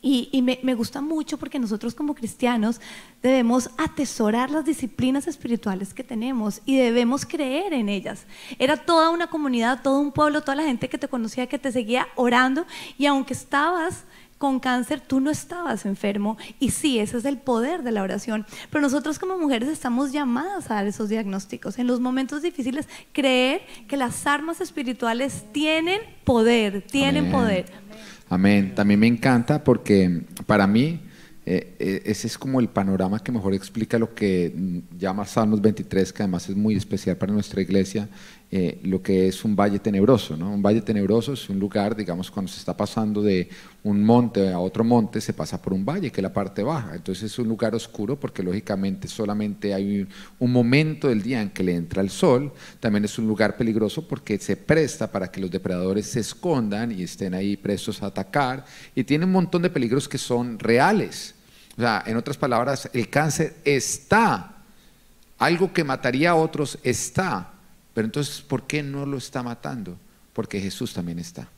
Y, y me, me gusta mucho porque nosotros como cristianos debemos atesorar las disciplinas espirituales que tenemos y debemos creer en ellas. Era toda una comunidad, todo un pueblo, toda la gente que te conocía, que te seguía orando y aunque estabas con cáncer, tú no estabas enfermo. Y sí, ese es el poder de la oración. Pero nosotros como mujeres estamos llamadas a dar esos diagnósticos. En los momentos difíciles, creer que las armas espirituales tienen poder, tienen Amén. poder. Amén. También me encanta porque para mí eh, eh, ese es como el panorama que mejor explica lo que mm, llama Salmos 23, que además es muy especial para nuestra iglesia, eh, lo que es un valle tenebroso. ¿no? Un valle tenebroso es un lugar, digamos, cuando se está pasando de un monte a otro monte, se pasa por un valle, que es la parte baja. Entonces es un lugar oscuro porque lógicamente solamente hay un, un momento del día en que le entra el sol. También es un lugar peligroso porque se presta para que los depredadores se escondan y estén ahí prestos a atacar. Y tiene un montón de peligros que son reales. O sea, en otras palabras, el cáncer está. Algo que mataría a otros está. Pero entonces, ¿por qué no lo está matando? Porque Jesús también está.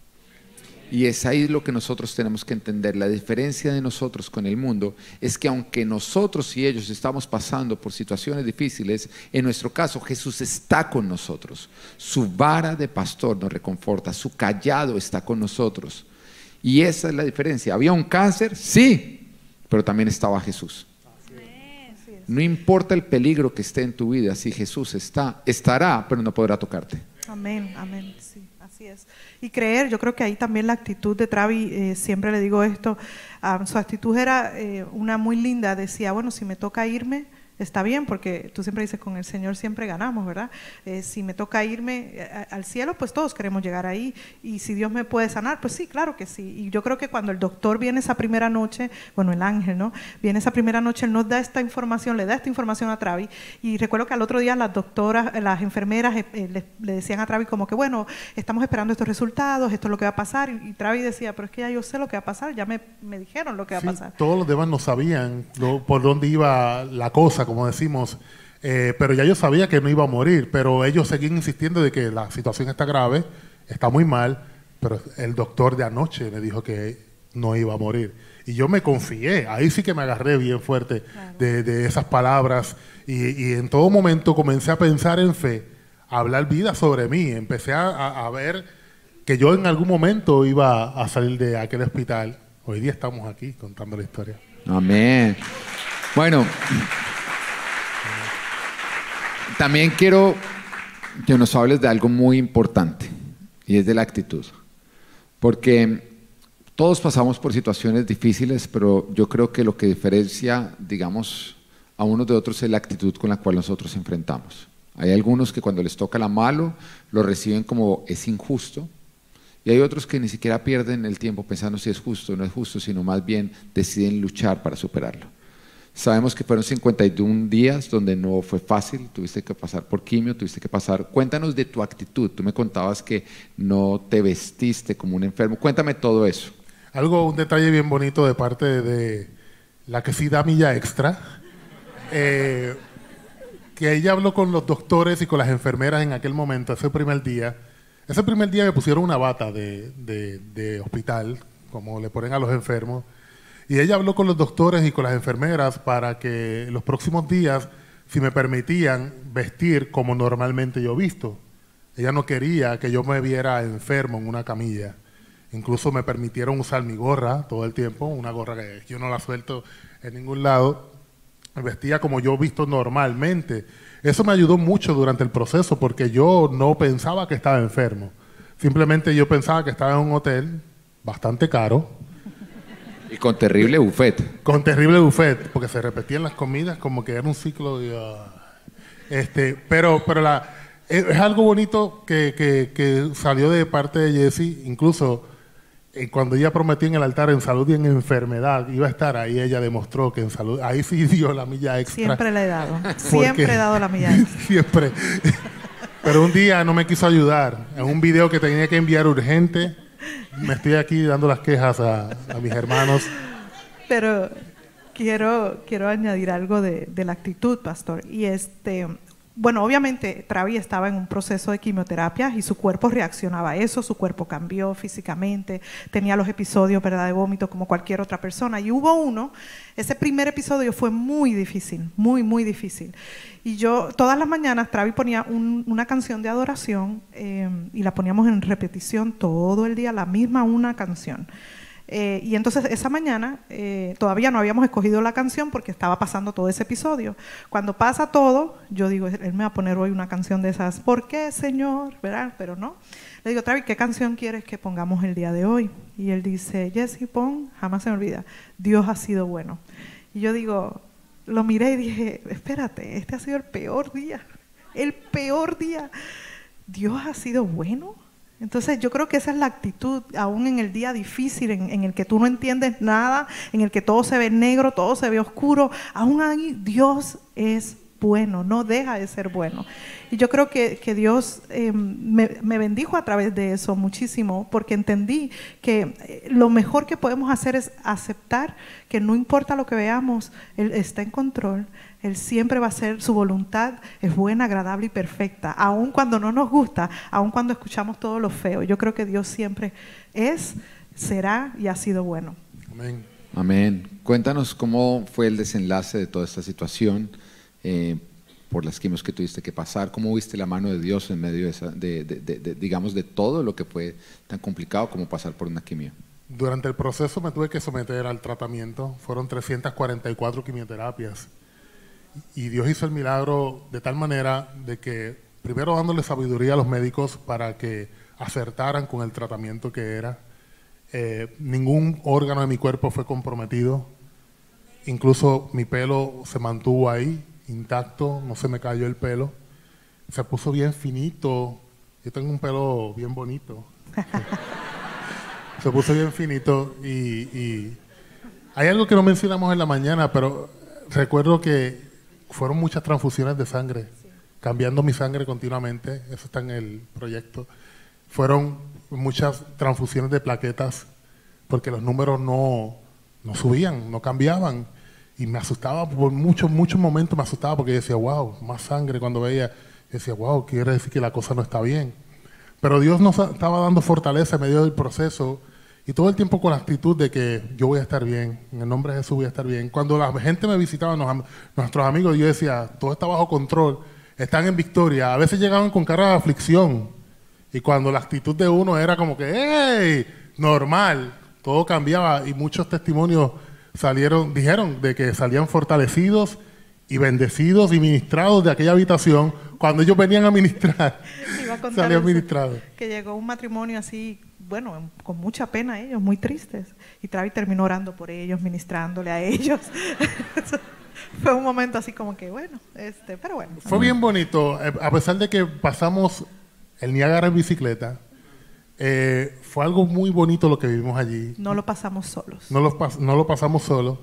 Y es ahí lo que nosotros tenemos que entender. La diferencia de nosotros con el mundo es que aunque nosotros y ellos estamos pasando por situaciones difíciles, en nuestro caso Jesús está con nosotros. Su vara de pastor nos reconforta, su callado está con nosotros. Y esa es la diferencia. ¿Había un cáncer? Sí, pero también estaba Jesús. No importa el peligro que esté en tu vida, si Jesús está, estará, pero no podrá tocarte. Amén, amén, sí, así es. Y creer, yo creo que ahí también la actitud de Travi, eh, siempre le digo esto, ah, su actitud era eh, una muy linda, decía, bueno, si me toca irme, está bien, porque tú siempre dices, con el Señor siempre ganamos, ¿verdad? Eh, si me toca irme eh, al cielo, pues todos queremos llegar ahí, y si Dios me puede sanar, pues sí, claro que sí. Y yo creo que cuando el doctor viene esa primera noche, bueno, el ángel, ¿no? Viene esa primera noche, él nos da esta información, le da esta información a Travi, y recuerdo que al otro día las doctoras, eh, las enfermeras eh, le, le decían a Travi como que, bueno, estamos esperando estos resultados, esto es lo que va a pasar, y, y Travi decía, pero es que ya yo sé lo que va a pasar, ya me, me dijeron lo que va Sí, a pasar. todos los demás no sabían lo- por dónde iba la cosa, como decimos, eh, pero ya yo sabía que no iba a morir, pero ellos seguían insistiendo de que la situación está grave, está muy mal, pero el doctor de anoche me dijo que no iba a morir. Y yo me confié, ahí sí que me agarré bien fuerte de, de esas palabras y, y en todo momento comencé a pensar en fe, a hablar vida sobre mí, empecé a- a ver que yo en algún momento iba a salir de aquel hospital. Hoy día estamos aquí contando la historia. Amén. Bueno, también quiero que nos hables de algo muy importante y es de la actitud. Porque todos pasamos por situaciones difíciles, pero yo creo que lo que diferencia, digamos, a unos de otros es la actitud con la cual nosotros enfrentamos. Hay algunos que cuando les toca la malo lo reciben como es injusto, y hay otros que ni siquiera pierden el tiempo pensando si es justo o no es justo, sino más bien deciden luchar para superarlo. Sabemos que fueron 51 días donde no fue fácil, tuviste que pasar por quimio, tuviste que pasar. Cuéntanos de tu actitud. Tú me contabas que no te vestiste como un enfermo. Cuéntame todo eso. Algo, un detalle bien bonito de parte de la que sí da milla extra, eh, que ella habló con los doctores y con las enfermeras en aquel momento, ese primer día. Ese primer día me pusieron una bata de, de- de hospital, como le ponen a los enfermos, y ella habló con los doctores y con las enfermeras para que los próximos días, si me permitían vestir como normalmente yo visto. Ella no quería que yo me viera enfermo en una camilla. Incluso me permitieron usar mi gorra todo el tiempo, una gorra que yo no la suelto en ningún lado. Me vestía como yo visto normalmente. Eso me ayudó mucho durante el proceso porque yo no pensaba que estaba enfermo. Simplemente yo pensaba que estaba en un hotel bastante caro, Y con terrible buffet. con terrible buffet, porque se repetían las comidas como que era un ciclo de... ah. este, pero pero la, es, es algo bonito que, que- que salió de parte de Jessie, incluso eh, cuando ella prometió en el altar en salud y en enfermedad iba a estar ahí, ella demostró que en salud, ahí sí dio la milla extra. Siempre le he dado. Porque- Siempre he dado la milla extra. Siempre. Pero un día no me quiso ayudar. En un video que tenía que enviar urgente, me estoy aquí dando las quejas a, mis hermanos. Pero quiero, quiero añadir algo de la actitud, pastor. Y este, bueno, obviamente Travi estaba en un proceso de quimioterapia y su cuerpo reaccionaba a eso, su cuerpo cambió físicamente, tenía los episodios ¿verdad? de vómito como cualquier otra persona. Y hubo uno, ese primer episodio fue muy difícil, muy, muy difícil. Y yo, todas las mañanas, Travi ponía un- una canción de adoración eh, y la poníamos en repetición todo el día, la misma una canción. Eh, y entonces esa mañana eh, todavía no habíamos escogido la canción porque estaba pasando todo ese episodio. Cuando pasa todo, yo digo, él me va a poner hoy una canción de esas, ¿por qué, Señor? ¿Verdad? Pero no. Le digo, Travis, ¿qué canción quieres que pongamos el día de hoy? Y él dice, Jesse, pon, jamás se me olvida, Dios ha sido bueno. Y yo digo, lo miré y dije, espérate, este ha sido el peor día, el peor día. Dios ha sido bueno. Entonces yo creo que esa es la actitud, aún en el día difícil, en, el que tú no entiendes nada, en el que todo se ve negro, todo se ve oscuro, aún ahí Dios es bueno, no deja de ser bueno. Y yo creo que, que Dios me, me bendijo a través de eso muchísimo, porque entendí que eh, lo mejor que podemos hacer es aceptar que no importa lo que veamos, Él está en control, Él siempre va a ser, su voluntad es buena, agradable y perfecta, aun cuando no nos gusta, aun cuando escuchamos todo lo feo. Yo creo que Dios siempre es, será y ha sido bueno. Amén. Amén. Cuéntanos cómo fue el desenlace de toda esta situación, eh, por las quimios que tuviste que pasar, cómo viste la mano de Dios en medio de, esa- de- de- de- de- digamos, de todo lo que fue tan complicado como pasar por una quimio. Durante el proceso me tuve que someter al tratamiento. Fueron 344 quimioterapias. Y Dios hizo el milagro de tal manera de que, primero dándole sabiduría a los médicos para que acertaran con el tratamiento que era. Eh, ningún órgano de mi cuerpo fue comprometido. Incluso mi pelo se mantuvo ahí, intacto, no se me cayó el pelo. Se puso bien finito. Yo tengo un pelo bien bonito. se puso bien finito y, y hay algo que no mencionamos en la mañana, pero recuerdo que fueron muchas transfusiones de sangre, cambiando mi sangre continuamente, eso está en el proyecto. Fueron muchas transfusiones de plaquetas, porque los números no, no subían, no cambiaban. Y me asustaba por muchos, muchos momentos, me asustaba porque decía, wow, más sangre cuando veía. Decía, wow, quiere decir que la cosa no está bien. Pero Dios nos estaba dando fortaleza en medio del proceso y todo el tiempo con la actitud de que yo voy a estar bien, en el nombre de Jesús voy a estar bien. Cuando la gente me visitaba, nos nuestros amigos, yo decía, todo está bajo control, están en victoria. A veces llegaban con cara de aflicción y cuando la actitud de uno era como que, ¡hey! Normal, todo cambiaba y muchos testimonios salieron, dijeron de que salían fortalecidos y bendecidos y ministrados de aquella habitación cuando ellos venían a ministrar. Iba a contar Salían ministrados. Que llegó un matrimonio así, bueno, con mucha pena ellos, muy tristes. Y Travis terminó orando por ellos, ministrándole a ellos. Fue un momento así como que, bueno, este, pero bueno. Fue bien bonito, eh, a pesar de que pasamos el Niágara en bicicleta, eh, fue algo muy bonito lo que vivimos allí. No lo pasamos solos. No lo, pas- no lo pasamos solo.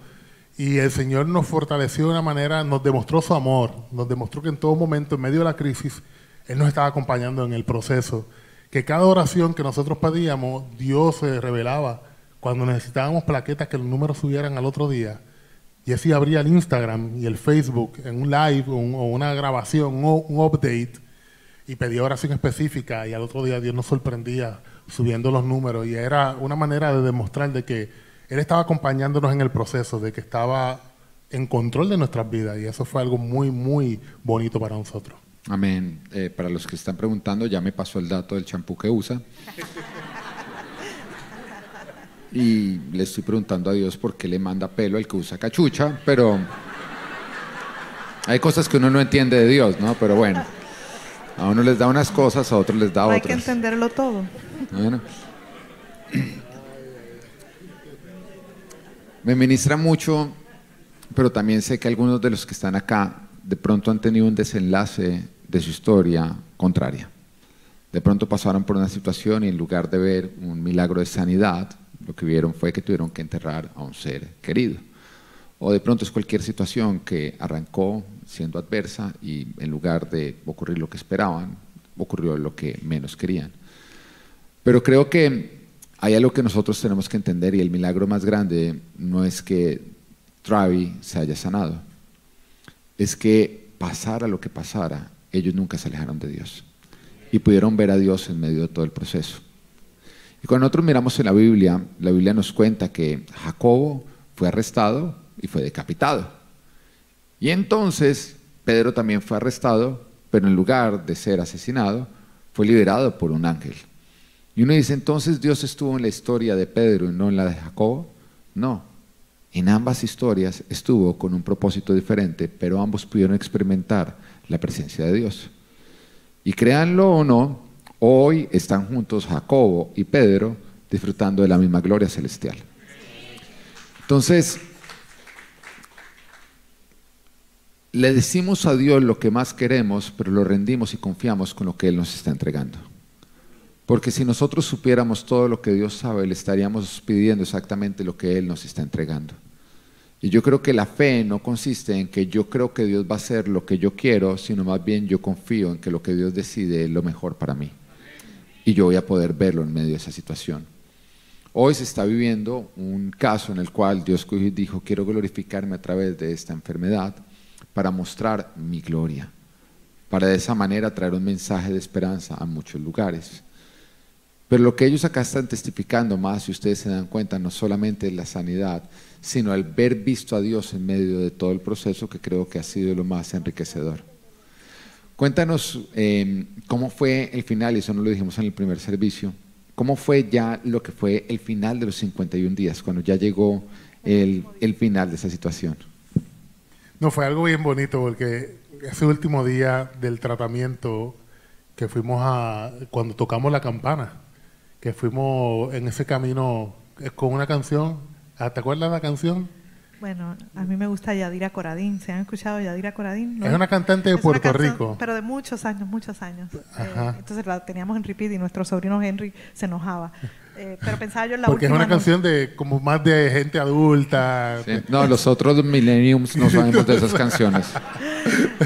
Y el Señor nos fortaleció de una manera, nos demostró su amor, nos demostró que en todo momento, en medio de la crisis, Él nos estaba acompañando en el proceso. Que cada oración que nosotros pedíamos, Dios se revelaba. Cuando necesitábamos plaquetas que los números subieran al otro día, y así abría el Instagram y el Facebook en un live o, un- o una grabación, un, un update, y pedía oración específica y al otro día Dios nos sorprendía subiendo los números y era una manera de demostrar de que Él estaba acompañándonos en el proceso, de que estaba en control de nuestras vidas y eso fue algo muy, muy bonito para nosotros. Amén. Eh, para los que están preguntando, ya me pasó el dato del champú que usa. Y le estoy preguntando a Dios por qué le manda pelo al que usa cachucha, pero hay cosas que uno no entiende de Dios, ¿no? Pero bueno, a uno les da unas cosas, a otros les da No hay que otras. entenderlo todo. Bueno. Me ministra mucho, pero también sé que algunos de los que están acá de pronto han tenido un desenlace de su historia contraria. De pronto pasaron por una situación y en lugar de ver un milagro de sanidad, lo que vieron fue que tuvieron que enterrar a un ser querido. O de pronto es cualquier situación que arrancó siendo adversa y en lugar de ocurrir lo que esperaban, ocurrió lo que menos querían. Pero creo que hay algo que nosotros tenemos que entender y el milagro más grande no es que Travi se haya sanado, es que pasara lo que pasara, ellos nunca se alejaron de Dios y pudieron ver a Dios en medio de todo el proceso. Y cuando nosotros miramos en la Biblia, la Biblia nos cuenta que Jacobo fue arrestado y fue decapitado. Y entonces Pedro también fue arrestado, pero en lugar de ser asesinado, fue liberado por un ángel. Y uno dice, entonces Dios estuvo en la historia de Pedro y no en la de Jacobo. No, en ambas historias estuvo con un propósito diferente, pero ambos pudieron experimentar la presencia de Dios. Y créanlo o no, hoy están juntos Jacobo y Pedro disfrutando de la misma gloria celestial. Entonces, le decimos a Dios lo que más queremos, pero lo rendimos y confiamos con lo que Él nos está entregando. Porque si nosotros supiéramos todo lo que Dios sabe, le estaríamos pidiendo exactamente lo que Él nos está entregando. Y yo creo que la fe no consiste en que yo creo que Dios va a hacer lo que yo quiero, sino más bien yo confío en que lo que Dios decide es lo mejor para mí. Y yo voy a poder verlo en medio de esa situación. Hoy se está viviendo un caso en el cual Dios dijo, quiero glorificarme a través de esta enfermedad para mostrar mi gloria, para de esa manera traer un mensaje de esperanza a muchos lugares. Pero lo que ellos acá están testificando más, si ustedes se dan cuenta, no solamente es la sanidad, sino el ver visto a Dios en medio de todo el proceso que creo que ha sido lo más enriquecedor. Cuéntanos em, cómo fue el final, y eso no lo dijimos en el primer servicio, cómo fue ya lo que fue el final de los 51 días, cuando ya llegó el, el final de esa situación. No, fue algo bien bonito porque ese último día del tratamiento que fuimos a, cuando tocamos la campana, que fuimos en ese camino eh, con una canción. Ah, ¿Te acuerdas la canción? Bueno, a mí me gusta Yadira Coradín. ¿Se han escuchado Yadira Coradín? Es una cantante de Puerto Rico. Pero de muchos años, muchos años. Eh, entonces la teníamos en repeat y nuestro sobrino Henry se enojaba. Eh, pero pensaba yo en la Porque es una canción de como más de gente adulta. No, los otros millenniums no sabemos de esas canciones.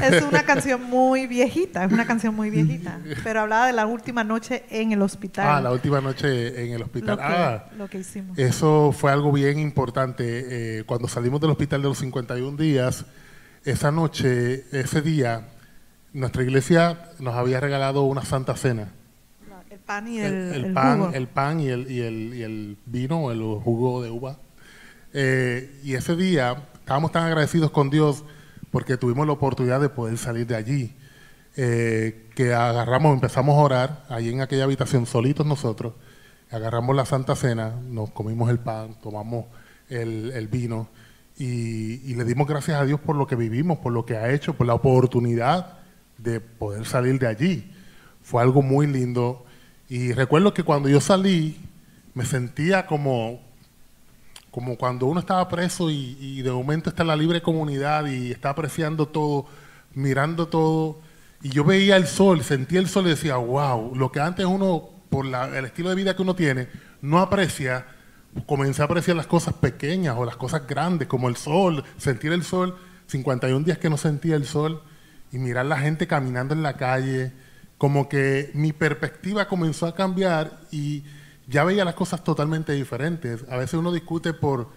es una canción muy viejita, es una canción muy viejita. Pero hablaba de la última noche en el hospital. Ah, la última noche en el hospital. Lo que, ah, lo que hicimos. Eso fue algo bien importante. Eh, cuando salimos del hospital de los 51 días, esa noche, ese día, nuestra iglesia nos había regalado una santa cena pan y el, pan, El pan y el, y el, y el vino, el jugo de uva. Eh, y ese día estábamos tan agradecidos con Dios porque tuvimos la oportunidad de poder salir de allí. Eh, que agarramos, empezamos a orar ahí en aquella habitación solitos nosotros, agarramos la Santa Cena, nos comimos el pan, tomamos el, el vino y, y, le dimos gracias a Dios por lo que vivimos, por lo que ha hecho, por la oportunidad de poder salir de allí. Fue algo muy lindo y recuerdo que cuando yo salí, me sentía como, como cuando uno estaba preso y, de momento está en la libre comunidad y está apreciando todo, mirando todo. Y yo veía el sol, sentía el sol y decía, wow, lo que antes uno, por el estilo de vida que uno tiene, no aprecia, comencé a apreciar las cosas pequeñas o las cosas grandes, como el sol, sentir el sol, 51 días que no sentía el sol, y mirar la gente caminando en la calle, como que mi perspectiva comenzó a cambiar y ya veía las cosas totalmente diferentes. A veces uno discute por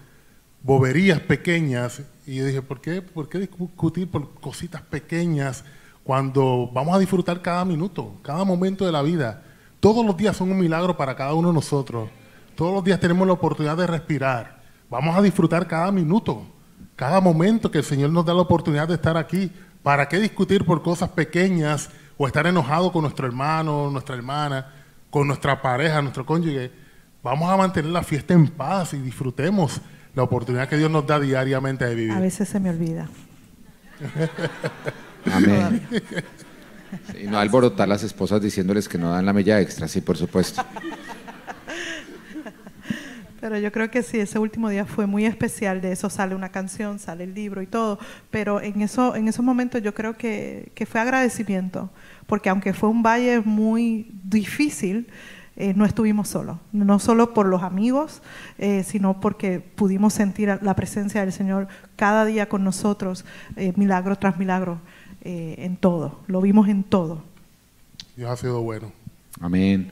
boberías pequeñas y yo dije, ¿por qué, ¿por qué discutir por cositas pequeñas cuando vamos a disfrutar cada minuto, cada momento de la vida? Todos los días son un milagro para cada uno de nosotros. Todos los días tenemos la oportunidad de respirar. Vamos a disfrutar cada minuto, cada momento que el Señor nos da la oportunidad de estar aquí. ¿Para qué discutir por cosas pequeñas o estar enojado con nuestro hermano, nuestra hermana, con nuestra pareja, nuestro cónyuge, vamos a mantener la fiesta en paz y disfrutemos la oportunidad que Dios nos da diariamente de vivir. A veces se me olvida. Amén. Y no alborotar las esposas diciéndoles que no dan la mella extra, sí, por supuesto. Pero yo creo que sí, ese último día fue muy especial. De eso sale una canción, sale el libro y todo. Pero en, eso, en esos momentos yo creo que, que fue agradecimiento. Porque aunque fue un valle muy difícil, eh, no estuvimos solos. No solo por los amigos, eh, sino porque pudimos sentir la presencia del Señor cada día con nosotros, eh, milagro tras milagro, en todo. Lo vimos en todo. Dios ha sido bueno. Amén.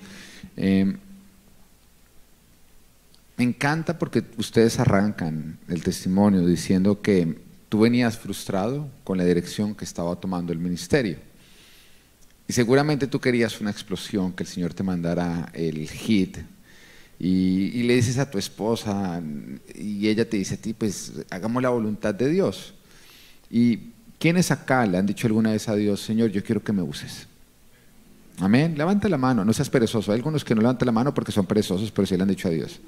Em, me encanta porque ustedes arrancan el testimonio diciendo que tú venías frustrado con la dirección que estaba tomando el ministerio. Y seguramente tú querías una explosión, que el Señor te mandara el hit. Y, le dices a tu esposa, y ella te dice a ti, pues hagamos la voluntad de Dios. ¿Y quiénes acá le han dicho alguna vez a Dios, Señor, yo quiero que me uses? Amén. Levanta la mano, no seas perezoso. Hay algunos que no levantan la mano porque son perezosos, pero sí le han dicho a Dios.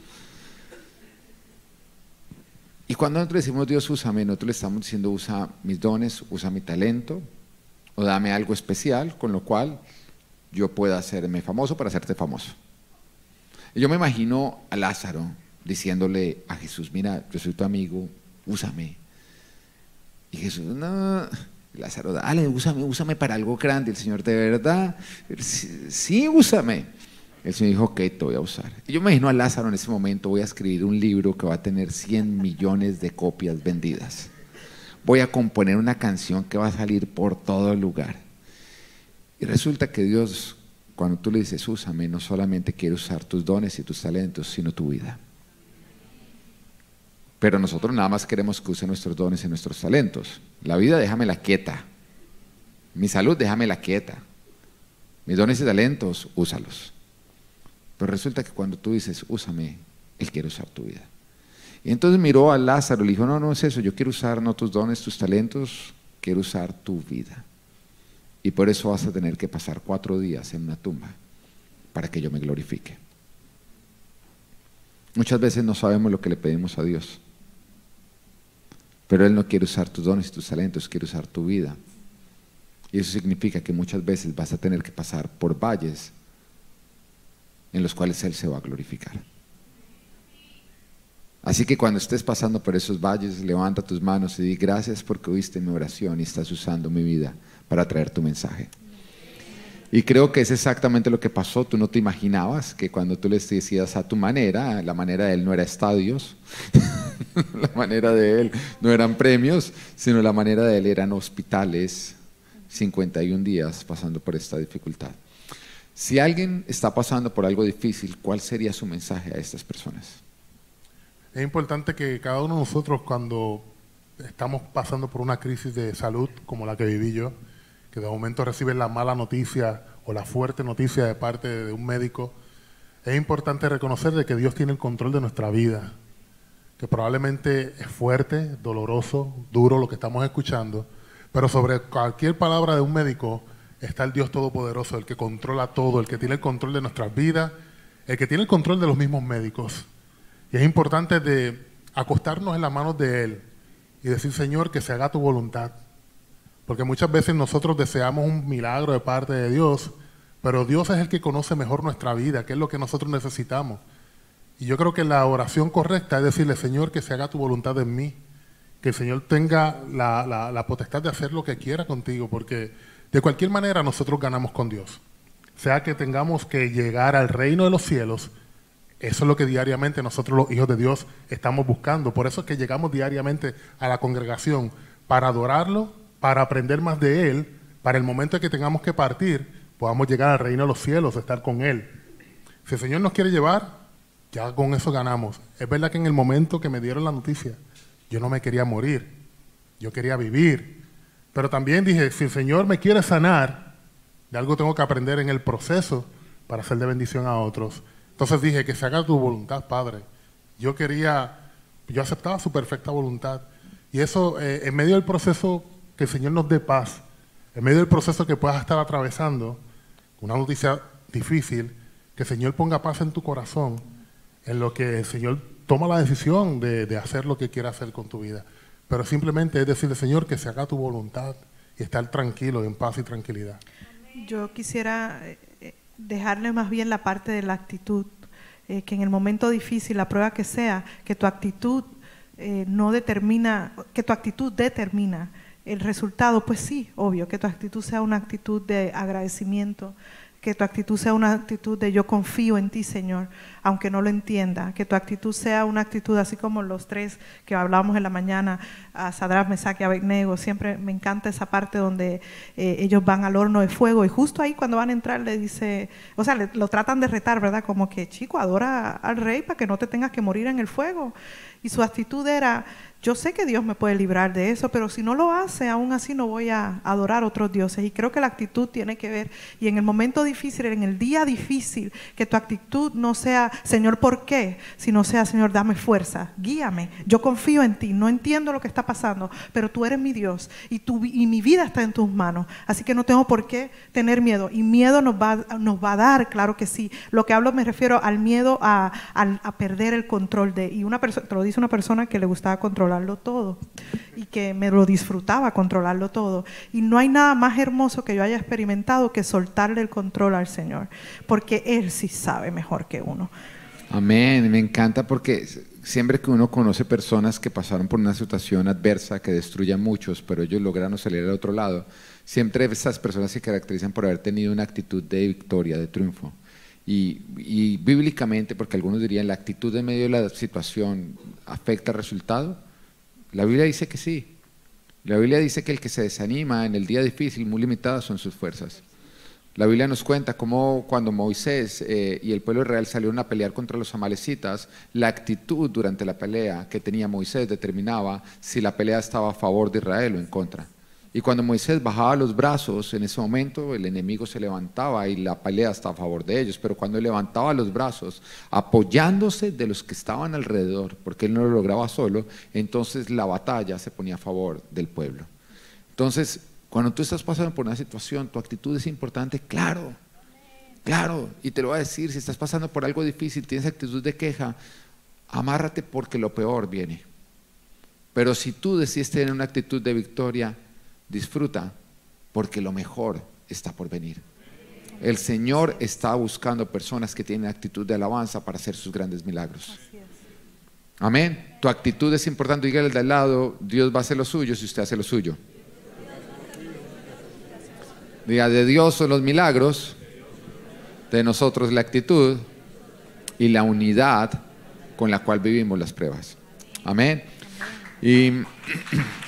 Y cuando nosotros decimos Dios úsame, nosotros le estamos diciendo usa mis dones, usa mi talento, o dame algo especial con lo cual yo pueda hacerme famoso para hacerte famoso. Y yo me imagino a Lázaro diciéndole a Jesús, mira, yo soy tu amigo, úsame. Y Jesús, no, Lázaro, dale, úsame, úsame para algo grande. El Señor, de verdad, sí, úsame. El Señor dijo, ok, te voy a usar. Y yo me imagino a Lázaro en ese momento, voy a escribir un libro que va a tener 100 millones de copias vendidas. Voy a componer una canción que va a salir por todo el lugar. Y resulta que Dios, cuando tú le dices, úsame, no solamente quiere usar tus dones y tus talentos, sino tu vida. Pero nosotros nada más queremos que use nuestros dones y nuestros talentos. La vida déjamela quieta. Mi salud déjamela quieta. Mis dones y talentos, úsalos. Pero resulta que cuando tú dices, úsame, Él quiere usar tu vida. Y entonces miró a Lázaro y le dijo, no, no es eso, yo quiero usar no tus dones, tus talentos, quiero usar tu vida. Y por eso vas a tener que pasar cuatro días en una tumba para que yo me glorifique. Muchas veces no sabemos lo que le pedimos a Dios, pero Él no quiere usar tus dones y tus talentos, quiere usar tu vida. Y eso significa que muchas veces vas a tener que pasar por valles en los cuales Él se va a glorificar. Así que cuando estés pasando por esos valles, levanta tus manos y di gracias porque oíste mi oración y estás usando mi vida para traer tu mensaje. Y creo que es exactamente lo que pasó. Tú no te imaginabas que cuando tú les decías a tu manera, la manera de él no era estadios, la manera de él no eran premios, sino la manera de él eran hospitales, 51 días pasando por esta dificultad. Si alguien está pasando por algo difícil, ¿cuál sería su mensaje a estas personas? Es importante que cada uno de nosotros cuando estamos pasando por una crisis de salud como la que viví yo, que de momento recibe la mala noticia o la fuerte noticia de parte de un médico, es importante reconocer de que Dios tiene el control de nuestra vida, que probablemente es fuerte, doloroso, duro lo que estamos escuchando, pero sobre cualquier palabra de un médico está el Dios Todopoderoso, el que controla todo, el que tiene el control de nuestras vidas, el que tiene el control de los mismos médicos. Y es importante de acostarnos en las manos de Él y decir, Señor, que se haga tu voluntad. Porque muchas veces nosotros deseamos un milagro de parte de Dios, pero Dios es el que conoce mejor nuestra vida, que es lo que nosotros necesitamos. Y yo creo que la oración correcta es decirle, Señor, que se haga tu voluntad en mí, que el Señor tenga la, la potestad de hacer lo que quiera contigo, porque de cualquier manera nosotros ganamos con Dios. Sea que tengamos que llegar al reino de los cielos, eso es lo que diariamente nosotros los hijos de Dios estamos buscando. Por eso es que llegamos diariamente a la congregación para adorarlo, para aprender más de Él, para el momento en que tengamos que partir, podamos llegar al reino de los cielos, estar con Él. Si el Señor nos quiere llevar, ya con eso ganamos. Es verdad que en el momento que me dieron la noticia, yo no me quería morir, yo quería vivir. Pero también dije, si el Señor me quiere sanar, de algo tengo que aprender en el proceso para ser de bendición a otros. Entonces dije, que se haga tu voluntad, Padre. Yo quería, yo aceptaba su perfecta voluntad. Y eso, eh, en medio del proceso que el Señor nos dé paz, en medio del proceso que puedas estar atravesando, una noticia difícil, que el Señor ponga paz en tu corazón, en lo que el Señor toma la decisión de, de hacer lo que quiera hacer con tu vida. Pero simplemente es decirle, Señor, que se haga tu voluntad y estar tranquilo, en paz y tranquilidad. Yo quisiera eh, dejarle más bien la parte de la actitud. eh, que en el momento difícil, la prueba que sea, que tu actitud eh, no determina, que tu actitud determina el resultado, pues sí, obvio, que tu actitud sea una actitud de agradecimiento, que tu actitud sea una actitud de yo confío en ti, Señor, aunque no lo entienda, que tu actitud sea una actitud así como los tres que hablábamos en la mañana, a Sadrás, Mesaque y Abednego, siempre me encanta esa parte donde eh, ellos van al horno de fuego y justo ahí cuando van a entrar le dice, o sea, lo tratan de retar, ¿verdad? Como que, chico, adora al rey para que no te tengas que morir en el fuego. Y su actitud era, yo sé que Dios me puede librar de eso, pero si no lo hace, aún así no voy a adorar a otros dioses. Y creo que la actitud tiene que ver, y en el momento difícil, en el día difícil, que tu actitud no sea, Señor, ¿por qué? Sino sea, Señor, dame fuerza, guíame. Yo confío en ti, no entiendo lo que está pasando, pero tú eres mi Dios y, mi vida está en tus manos. Así que no tengo por qué tener miedo. Y miedo nos va, nos va a dar, claro que sí. Lo que hablo me refiero al miedo a, a perder el control de, y una persona, te lo dice una persona que le gustaba controlar todo y que me lo disfrutaba controlarlo todo. Y no hay nada más hermoso que yo haya experimentado que soltarle el control al Señor, porque Él sí sabe mejor que uno. Amén, me encanta porque siempre que uno conoce personas que pasaron por una situación adversa que destruye a muchos, pero ellos lograron salir al otro lado, siempre esas personas se caracterizan por haber tenido una actitud de victoria, de triunfo. Y, y, bíblicamente, porque algunos dirían la actitud en medio de la situación afecta el resultado, la Biblia dice que sí. La Biblia dice que el que se desanima en el día difícil, muy limitadas son sus fuerzas. La Biblia nos cuenta cómo cuando Moisés eh, y el pueblo real salieron a pelear contra los amalecitas, la actitud durante la pelea que tenía Moisés determinaba si la pelea estaba a favor de Israel o en contra. Y cuando Moisés bajaba los brazos, en ese momento el enemigo se levantaba y la pelea estaba a favor de ellos. Pero cuando levantaba los brazos, apoyándose de los que estaban alrededor, porque él no lo lograba solo, entonces la batalla se ponía a favor del pueblo. Entonces, cuando tú estás pasando por una situación, tu actitud es importante, claro, claro. Y te lo voy a decir, si estás pasando por algo difícil, tienes actitud de queja, amárrate porque lo peor viene. Pero si tú decides tener una actitud de victoria, disfruta porque lo mejor está por venir. El Señor está buscando personas que tienen actitud de alabanza para hacer sus grandes milagros. Amén. Tu actitud es importante. Dígale de al lado, Dios va a hacer lo suyo si usted hace lo suyo. Diga, de Dios son los milagros, de nosotros la actitud y la unidad con la cual vivimos las pruebas. Amén. Y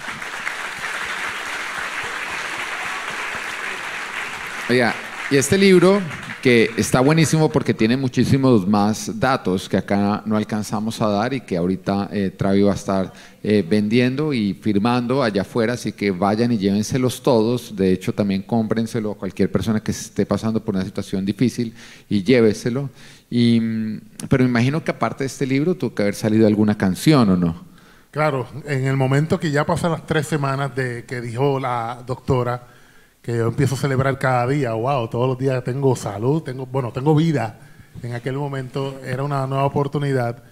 Oiga, y este libro que está buenísimo porque tiene muchísimos más datos que acá no alcanzamos a dar y que ahorita eh, Travi va a estar eh, vendiendo y firmando allá afuera, así que vayan y llévenselos todos. De hecho, también cómprenselo a cualquier persona que esté pasando por una situación difícil y lléveselo. Y, mm, pero me imagino que aparte de este libro tuvo que haber salido alguna canción o no. Claro, en el momento que ya pasan las tres semanas de que dijo la doctora, que yo empiezo a celebrar cada día, wow, todos los días tengo salud, tengo, bueno, tengo vida. En aquel momento era una nueva oportunidad.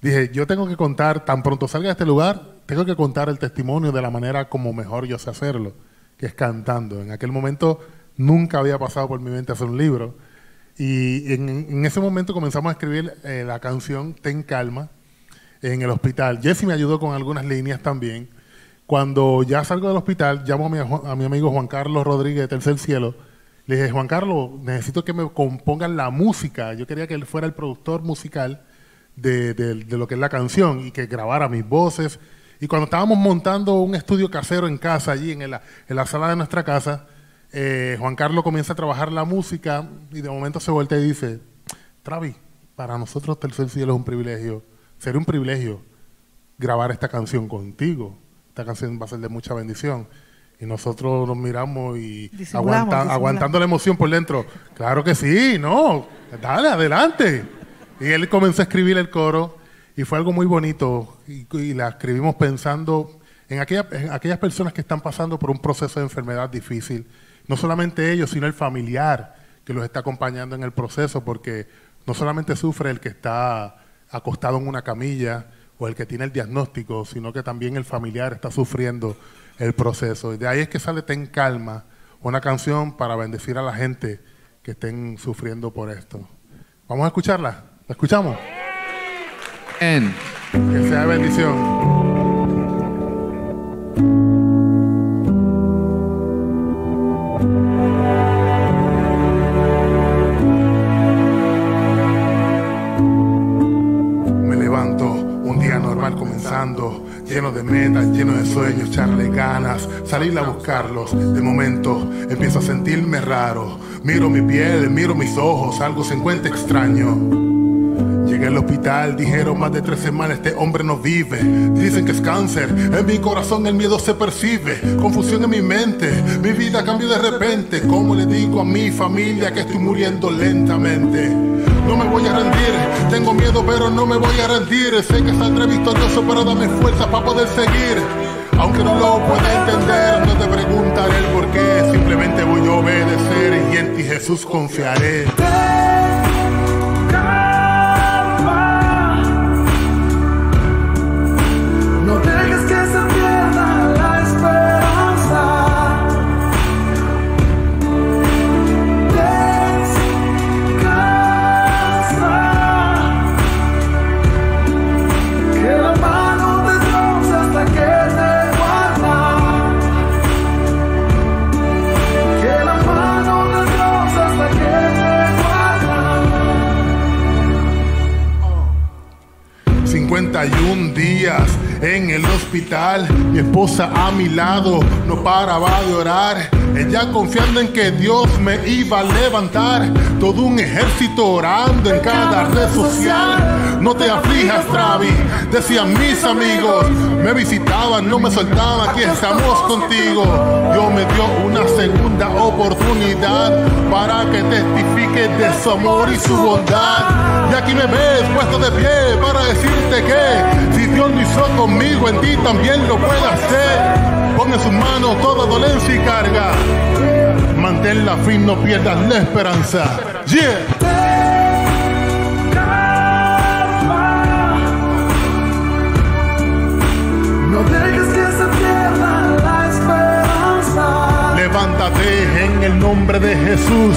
Dije, yo tengo que contar, tan pronto salga de este lugar, tengo que contar el testimonio de la manera como mejor yo sé hacerlo, que es cantando. En aquel momento nunca había pasado por mi mente hacer un libro. Y en, ese momento comenzamos a escribir eh, la canción Ten Calma en el hospital. Jesse me ayudó con algunas líneas también. Cuando ya salgo del hospital, llamo a mi, amigo Juan Carlos Rodríguez Tercer Cielo. Le dije, Juan Carlos, necesito que me compongan la música. Yo quería que él fuera el productor musical de, lo que es la canción y que grabara mis voces. Y cuando estábamos montando un estudio casero en casa, allí en la, sala de nuestra casa, eh, Juan Carlos comienza a trabajar la música y de momento se voltea y dice, Travi, para nosotros Tercer Cielo es un privilegio, sería un privilegio grabar esta canción contigo esta canción va a ser de mucha bendición. Y nosotros nos miramos y aguantando la emoción por dentro. Claro que sí, no, dale, adelante. Y él comenzó a escribir el coro y fue algo muy bonito. Y, la escribimos pensando en, en aquellas personas que están pasando por un proceso de enfermedad difícil. No solamente ellos, sino el familiar que los está acompañando en el proceso, porque no solamente sufre el que está acostado en una camilla, o el que tiene el diagnóstico, sino que también el familiar está sufriendo el proceso. Y de ahí es que sale Ten Calma, una canción para bendecir a la gente que estén sufriendo por esto. Vamos a escucharla. ¿La escuchamos? Que sea bendición. Lleno de metas, lleno de sueños, echarle ganas, salir a buscarlos. De momento empiezo a sentirme raro. Miro mi piel, miro mis ojos, algo se encuentra extraño. Llegué al hospital, dijeron más de tres semanas, este hombre no vive. Dicen que es cáncer, en mi corazón el miedo se percibe. Confusión en mi mente, mi vida cambió de repente. ¿Cómo le digo a mi familia que estoy muriendo lentamente? No me voy a rendir, tengo miedo pero no me voy a rendir. Sé que saldré victorioso pero dame fuerza para poder seguir. Aunque no lo pueda entender, no te preguntaré el por qué. Simplemente voy a obedecer y en ti Jesús confiaré. En el hospital, mi esposa a mi lado no paraba de orar. Ella confiando en que Dios me iba a levantar. Todo un ejército orando en cada red social. No te aflijas, Travi, decían mis amigos. Me visitaban, no me soltaban, aquí estamos contigo. Dios me dio una segunda oportunidad para que testifique de su amor y su bondad. Y aquí me ves puesto de pie para decirte que si Dios lo hizo conmigo, en ti también lo puede hacer. Pon en sus manos toda dolencia y carga. Manténla fin, no pierdas la esperanza. Yeah. No dejes que se pierda la esperanza. Levántate en el nombre de Jesús.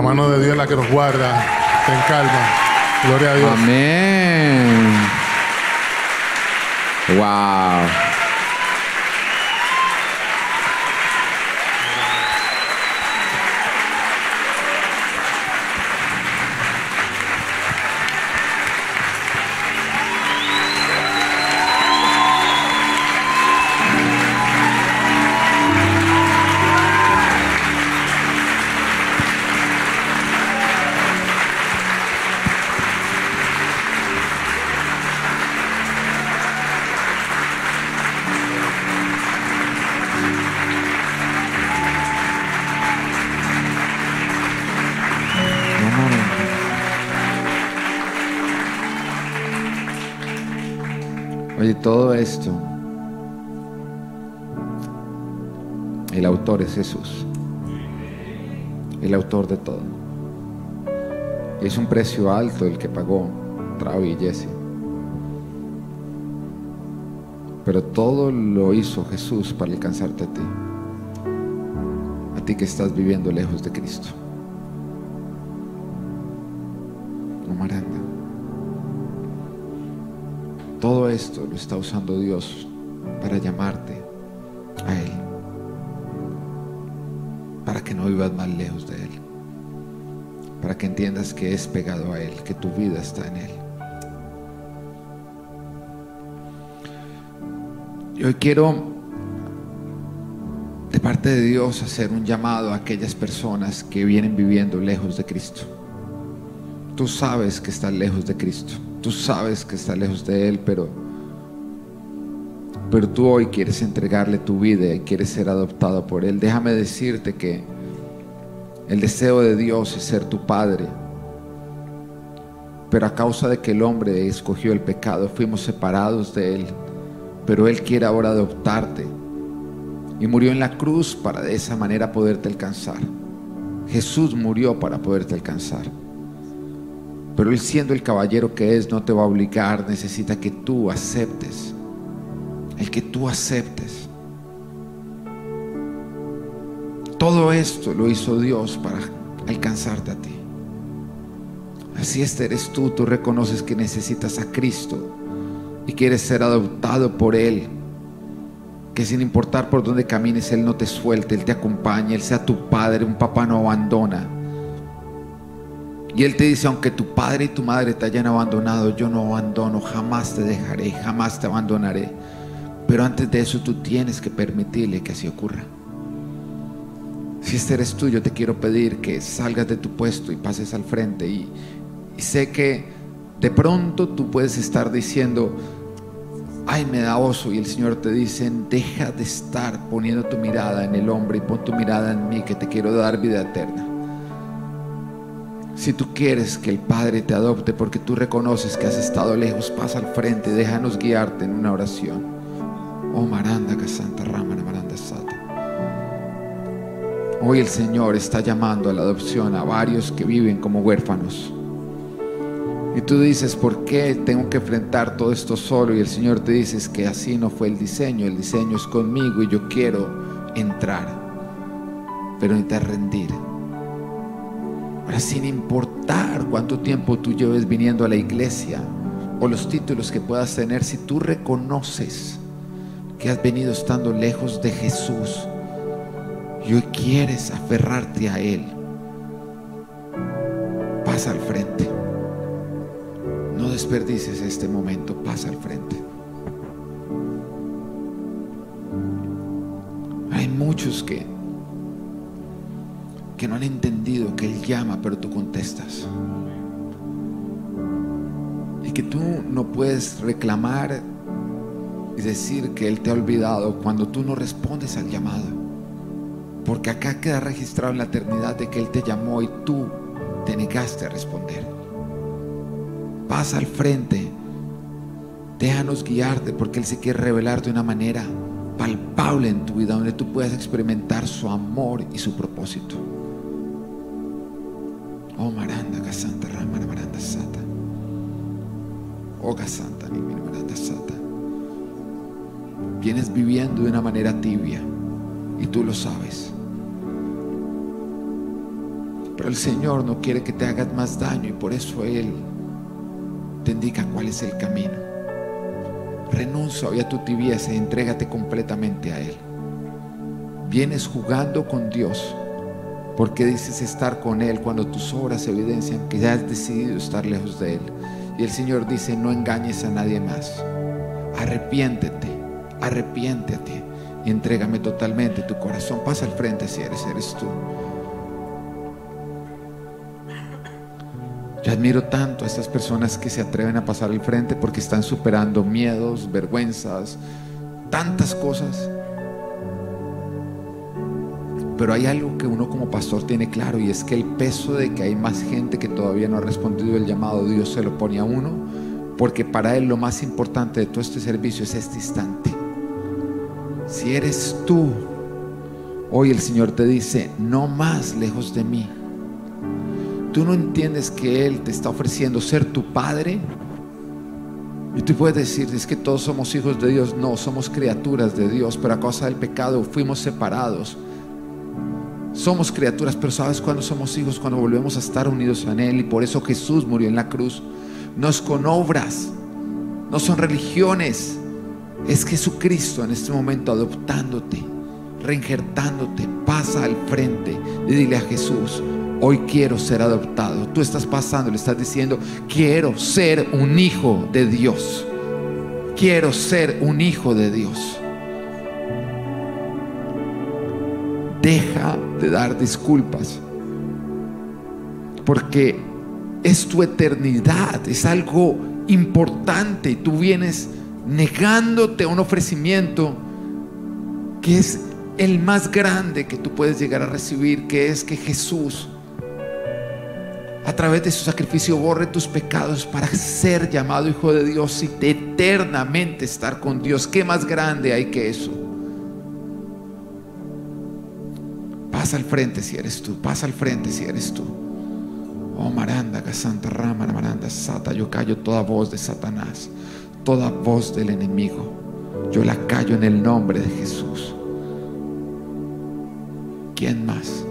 La mano de Dios es la que nos guarda. Ten calma. Gloria a Dios. Amén. Wow. Oye, todo esto, el autor es Jesús, el autor de todo. Es un precio alto el que pagó Travi y Jesse. Pero todo lo hizo Jesús para alcanzarte a ti. A ti que estás viviendo lejos de Cristo. Lo está usando Dios para llamarte a Él. Para que no vivas más lejos de Él. Para que entiendas que es pegado a Él, que tu vida está en Él. Y hoy quiero parte de Dios hacer un llamado a aquellas personas que vienen viviendo lejos de Cristo. Tú sabes que estás lejos de Cristo. Tú sabes que estás lejos de Él, pero, pero tú hoy quieres entregarle tu vida y quieres ser adoptado por Él. Déjame decirte que el deseo de Dios es ser tu Padre. Pero a causa de que el hombre escogió el pecado, fuimos separados de Él. Pero Él quiere ahora adoptarte. Y murió en la cruz para de esa manera poderte alcanzar. Jesús murió para poderte alcanzar. Pero Él siendo el caballero que es, no te va a obligar, necesita que tú aceptes. El que tú aceptes. Todo esto lo hizo Dios para alcanzarte a ti. Así este eres tú, tú reconoces que necesitas a Cristo y quieres ser adoptado por Él. Que sin importar por dónde camines, Él no te suelte, Él te acompaña, Él sea tu padre, un papá no abandona. Y Él te dice, aunque tu padre y tu madre te hayan abandonado, yo no abandono, jamás te dejaré, jamás te abandonaré. Pero antes de eso tú tienes que permitirle que así ocurra. Si este eres tú, yo te quiero pedir que salgas de tu puesto y pases al frente. Y, y sé que de pronto tú puedes estar diciendo, ay, me da oso. Y el Señor te dice, deja de estar poniendo tu mirada en el hombre y pon tu mirada en mí, que te quiero dar vida eterna. Si tú quieres que el Padre te adopte porque tú reconoces que has estado lejos, pasa al frente, déjanos guiarte en una oración. Oh Maranda Santa Ramana Maranda Sata. Hoy el Señor está llamando a la adopción a varios que viven como huérfanos. Y tú dices, ¿por qué tengo que enfrentar todo esto solo? Y el Señor te dice que así no fue el diseño, el diseño es conmigo y yo quiero entrar, pero necesitas rendir. Ahora, sin importar cuánto tiempo tú lleves viniendo a la iglesia o los títulos que puedas tener, si tú reconoces que has venido estando lejos de Jesús y hoy quieres aferrarte a Él, pasa al frente. No desperdices este momento, pasa al frente. Hay muchos que que no han entendido que Él llama, pero tú contestas. Y que tú no puedes reclamar y decir que Él te ha olvidado cuando tú no respondes al llamado. Porque acá queda registrado en la eternidad de que Él te llamó y tú te negaste a responder. Pasa al frente. Déjanos guiarte porque Él se quiere revelar de una manera palpable en tu vida donde tú puedas experimentar su amor y su propósito. Oh Maranda, Gasanta, Ramana, Maranda, Sata. Oh Gasanta, Nimi, Maranda, Sata. Vienes viviendo de una manera tibia y tú lo sabes. Pero el Señor no quiere que te hagas más daño y por eso Él te indica cuál es el camino. Renuncia hoy a tu tibieza y entrégate completamente a Él. Vienes jugando con Dios porque dices estar con Él cuando tus obras evidencian que ya has decidido estar lejos de Él. Y el Señor dice, no engañes a nadie más. Arrepiéntete, arrepiéntete y entrégame totalmente tu corazón. Pasa al frente si eres, eres tú. Yo admiro tanto a estas personas que se atreven a pasar al frente porque están superando miedos, vergüenzas, tantas cosas. Pero hay algo que uno como pastor tiene claro y es que el peso de que hay más gente que todavía no ha respondido el llamado, Dios se lo pone a uno, porque para Él lo más importante de todo este servicio es este instante. Si eres tú, hoy el Señor te dice, no más lejos de mí. Tú no entiendes que Él te está ofreciendo ser tu Padre. Y tú puedes decir, es que todos somos hijos de Dios. No, somos criaturas de Dios, pero a causa del pecado fuimos separados. Somos criaturas, pero ¿sabes cuándo somos hijos? Cuando volvemos a estar unidos en Él. Y por eso Jesús murió en la cruz. No es con obras, no son religiones. Es Jesucristo en este momento adoptándote, reinjertándote. Pasa al frente y dile a Jesús, hoy quiero ser adoptado. Tú estás pasando, le estás diciendo, quiero ser un hijo de Dios. Quiero ser un hijo de Dios. Deja de dar disculpas. Porque es tu eternidad, es algo importante tú vienes negándote un ofrecimiento que es el más grande que tú puedes llegar a recibir, que es que Jesús a través de su sacrificio borre tus pecados para ser llamado hijo de Dios y eternamente estar con Dios. ¿Qué más grande hay que eso? Pasa al frente si eres tú, pasa al frente si eres tú. Oh Maranda, Santa Rama, Maranda, Sata, yo callo toda voz de Satanás, toda voz del enemigo. Yo la callo en el nombre de Jesús. ¿Quién más?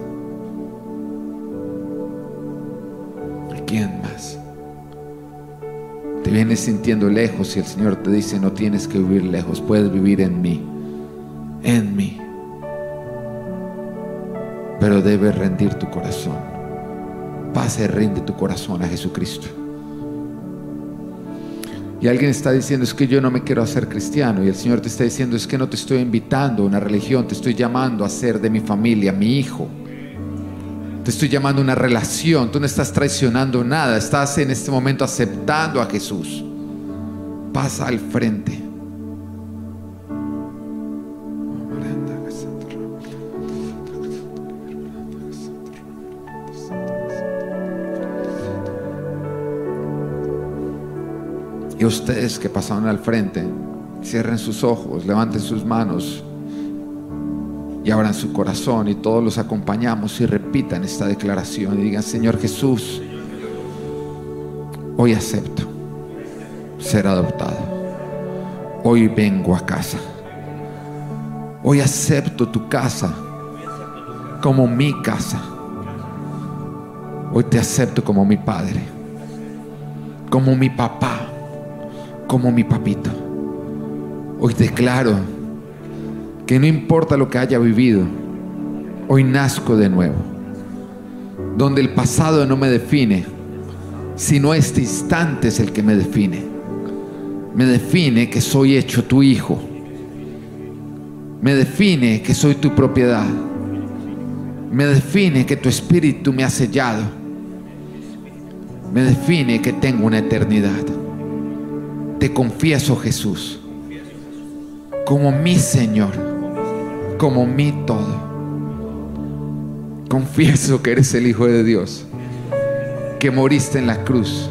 ¿Quién más? Te vienes sintiendo lejos y el Señor te dice, no tienes que vivir lejos, puedes vivir en mí, en mí. Pero debes rendir tu corazón. Pase, rinde tu corazón a Jesucristo. Y alguien está diciendo, es que yo no me quiero hacer cristiano. Y el Señor te está diciendo, es que no te estoy invitando a una religión, te estoy llamando a ser de mi familia, mi hijo. Te estoy llamando a una relación, tú no estás traicionando nada, estás en este momento aceptando a Jesús. Pasa al frente. Y ustedes que pasaron al frente, cierren sus ojos, levanten sus manos y abran su corazón y todos los acompañamos y repitan esta declaración y digan, Señor Jesús, hoy acepto ser adoptado. Hoy vengo a casa. Hoy acepto tu casa como mi casa. Hoy te acepto como mi padre, como mi papá, como mi papito. Hoy declaro que no importa lo que haya vivido, hoy nazco de nuevo. Donde el pasado no me define, sino este instante es el que me define. Me define que soy hecho tu hijo. Me define que soy tu propiedad. Me define que tu espíritu me ha sellado. Me define que tengo una eternidad. Te confieso, Jesús, como mi Señor, como mi todo. Confieso que eres el Hijo de Dios, que moriste en la cruz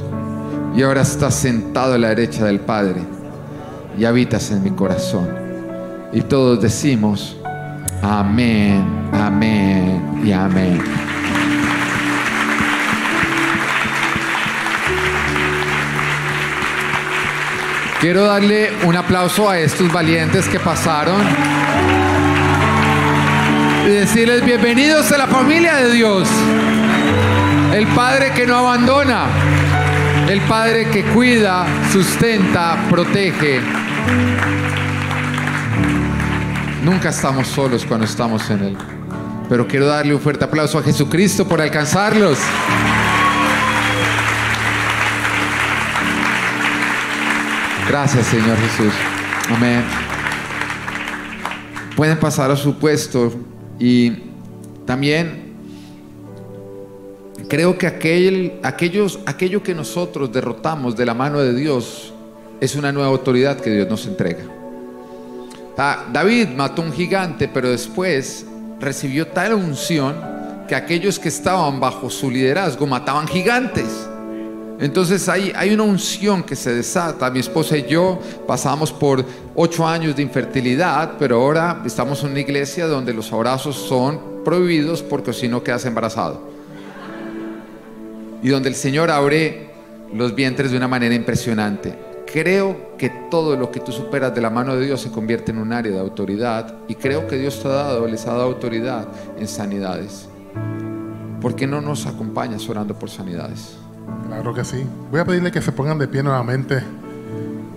y ahora estás sentado a la derecha del Padre y habitas en mi corazón. Y todos decimos, amén, amén y amén. Quiero darle un aplauso a estos valientes que pasaron y decirles bienvenidos a la familia de Dios. El Padre que no abandona, el Padre que cuida, sustenta, protege. Nunca estamos solos cuando estamos en Él. Pero quiero darle un fuerte aplauso a Jesucristo por alcanzarlos. Gracias, Señor Jesús. Amén. Pueden pasar a su puesto y también creo que aquel, aquellos, aquello que nosotros derrotamos de la mano de Dios es una nueva autoridad que Dios nos entrega. Ah, David mató un gigante, pero después recibió tal unción que aquellos que estaban bajo su liderazgo mataban gigantes. Entonces hay, hay una unción que se desata. Mi esposa y yo pasamos por ocho años de infertilidad, pero ahora estamos en una iglesia donde los abrazos son prohibidos porque si no quedas embarazado. Y donde el Señor abre los vientres de una manera impresionante. Creo que todo lo que tú superas de la mano de Dios se convierte en un área de autoridad y creo que Dios te ha dado, les ha dado autoridad en sanidades. ¿Por qué no nos acompañas orando por sanidades? Claro que sí. Voy a pedirle que se pongan de pie nuevamente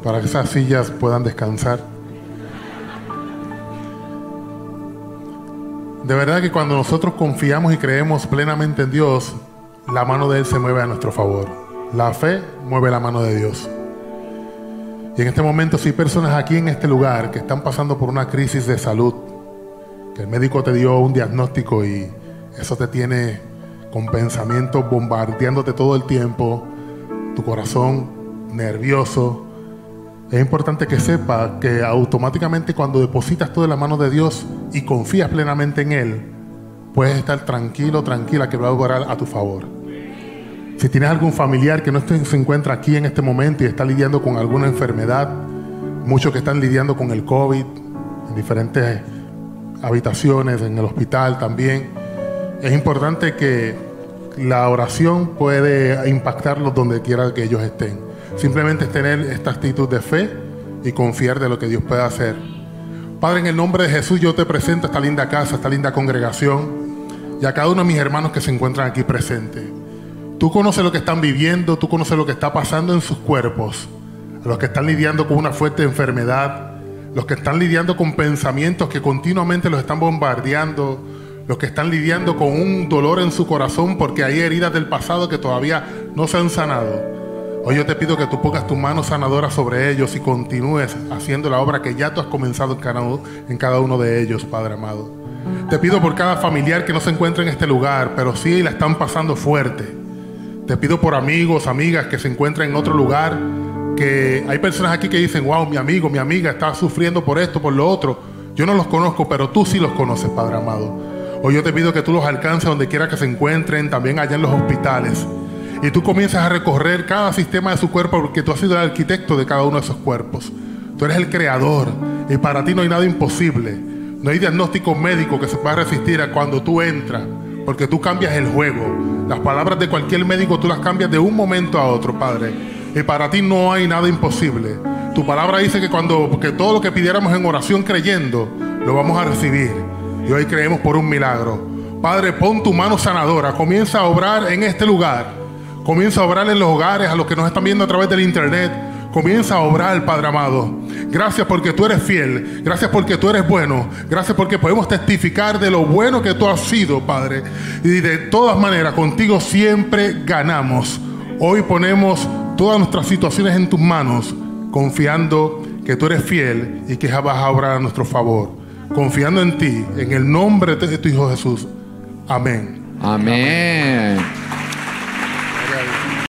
para que esas sillas puedan descansar. De verdad que cuando nosotros confiamos y creemos plenamente en Dios, la mano de Él se mueve a nuestro favor. La fe mueve la mano de Dios. Y en este momento, si hay personas aquí en este lugar que están pasando por una crisis de salud, que el médico te dio un diagnóstico y eso te tiene con pensamientos bombardeándote todo el tiempo, tu corazón nervioso. Es importante que sepas que automáticamente cuando depositas todo en la mano de Dios y confías plenamente en Él, puedes estar tranquilo, tranquila, que va a orar a tu favor. Si tienes algún familiar que no se encuentra aquí en este momento y está lidiando con alguna enfermedad, muchos que están lidiando con el COVID en diferentes habitaciones, en el hospital también, es importante que la oración puede impactarlos donde quiera que ellos estén. Simplemente es tener esta actitud de fe y confiar de lo que Dios puede hacer. Padre, en el nombre de Jesús yo te presento esta linda casa, esta linda congregación y a cada uno de mis hermanos que se encuentran aquí presentes. Tú conoces lo que están viviendo, tú conoces lo que está pasando en sus cuerpos, los que están lidiando con una fuerte enfermedad, los que están lidiando con pensamientos que continuamente los están bombardeando, los que están lidiando con un dolor en su corazón porque hay heridas del pasado que todavía no se han sanado. Hoy yo te pido que tú pongas tu mano sanadora sobre ellos y continúes haciendo la obra que ya tú has comenzado en cada, uno de ellos, Padre amado. Te pido por cada familiar que no se encuentra en este lugar, pero sí la están pasando fuerte. Te pido por amigos, amigas que se encuentran en otro lugar, que hay personas aquí que dicen, wow, mi amigo, mi amiga está sufriendo por esto, por lo otro. Yo no los conozco, pero tú sí los conoces, Padre amado. Hoy yo te pido que tú los alcances donde quiera que se encuentren, también allá en los hospitales. Y tú comienzas a recorrer cada sistema de su cuerpo porque tú has sido el arquitecto de cada uno de esos cuerpos. Tú eres el creador y para ti no hay nada imposible. No hay diagnóstico médico que se pueda resistir a cuando tú entras, porque tú cambias el juego. Las palabras de cualquier médico tú las cambias de un momento a otro, Padre. Y para ti no hay nada imposible. Tu palabra dice que cuando que todo lo que pidiéramos en oración creyendo, lo vamos a recibir. Y hoy creemos por un milagro. Padre, pon tu mano sanadora. Comienza a obrar en este lugar. Comienza a obrar en los hogares, a los que nos están viendo a través del internet. Comienza a obrar, Padre amado. Gracias porque tú eres fiel. Gracias porque tú eres bueno. Gracias porque podemos testificar de lo bueno que tú has sido, Padre. Y de todas maneras, contigo siempre ganamos. Hoy ponemos todas nuestras situaciones en tus manos, confiando que tú eres fiel y que vas a obrar a nuestro favor. Confiando en ti, en el nombre de tu Hijo Jesús. Amén. Amén.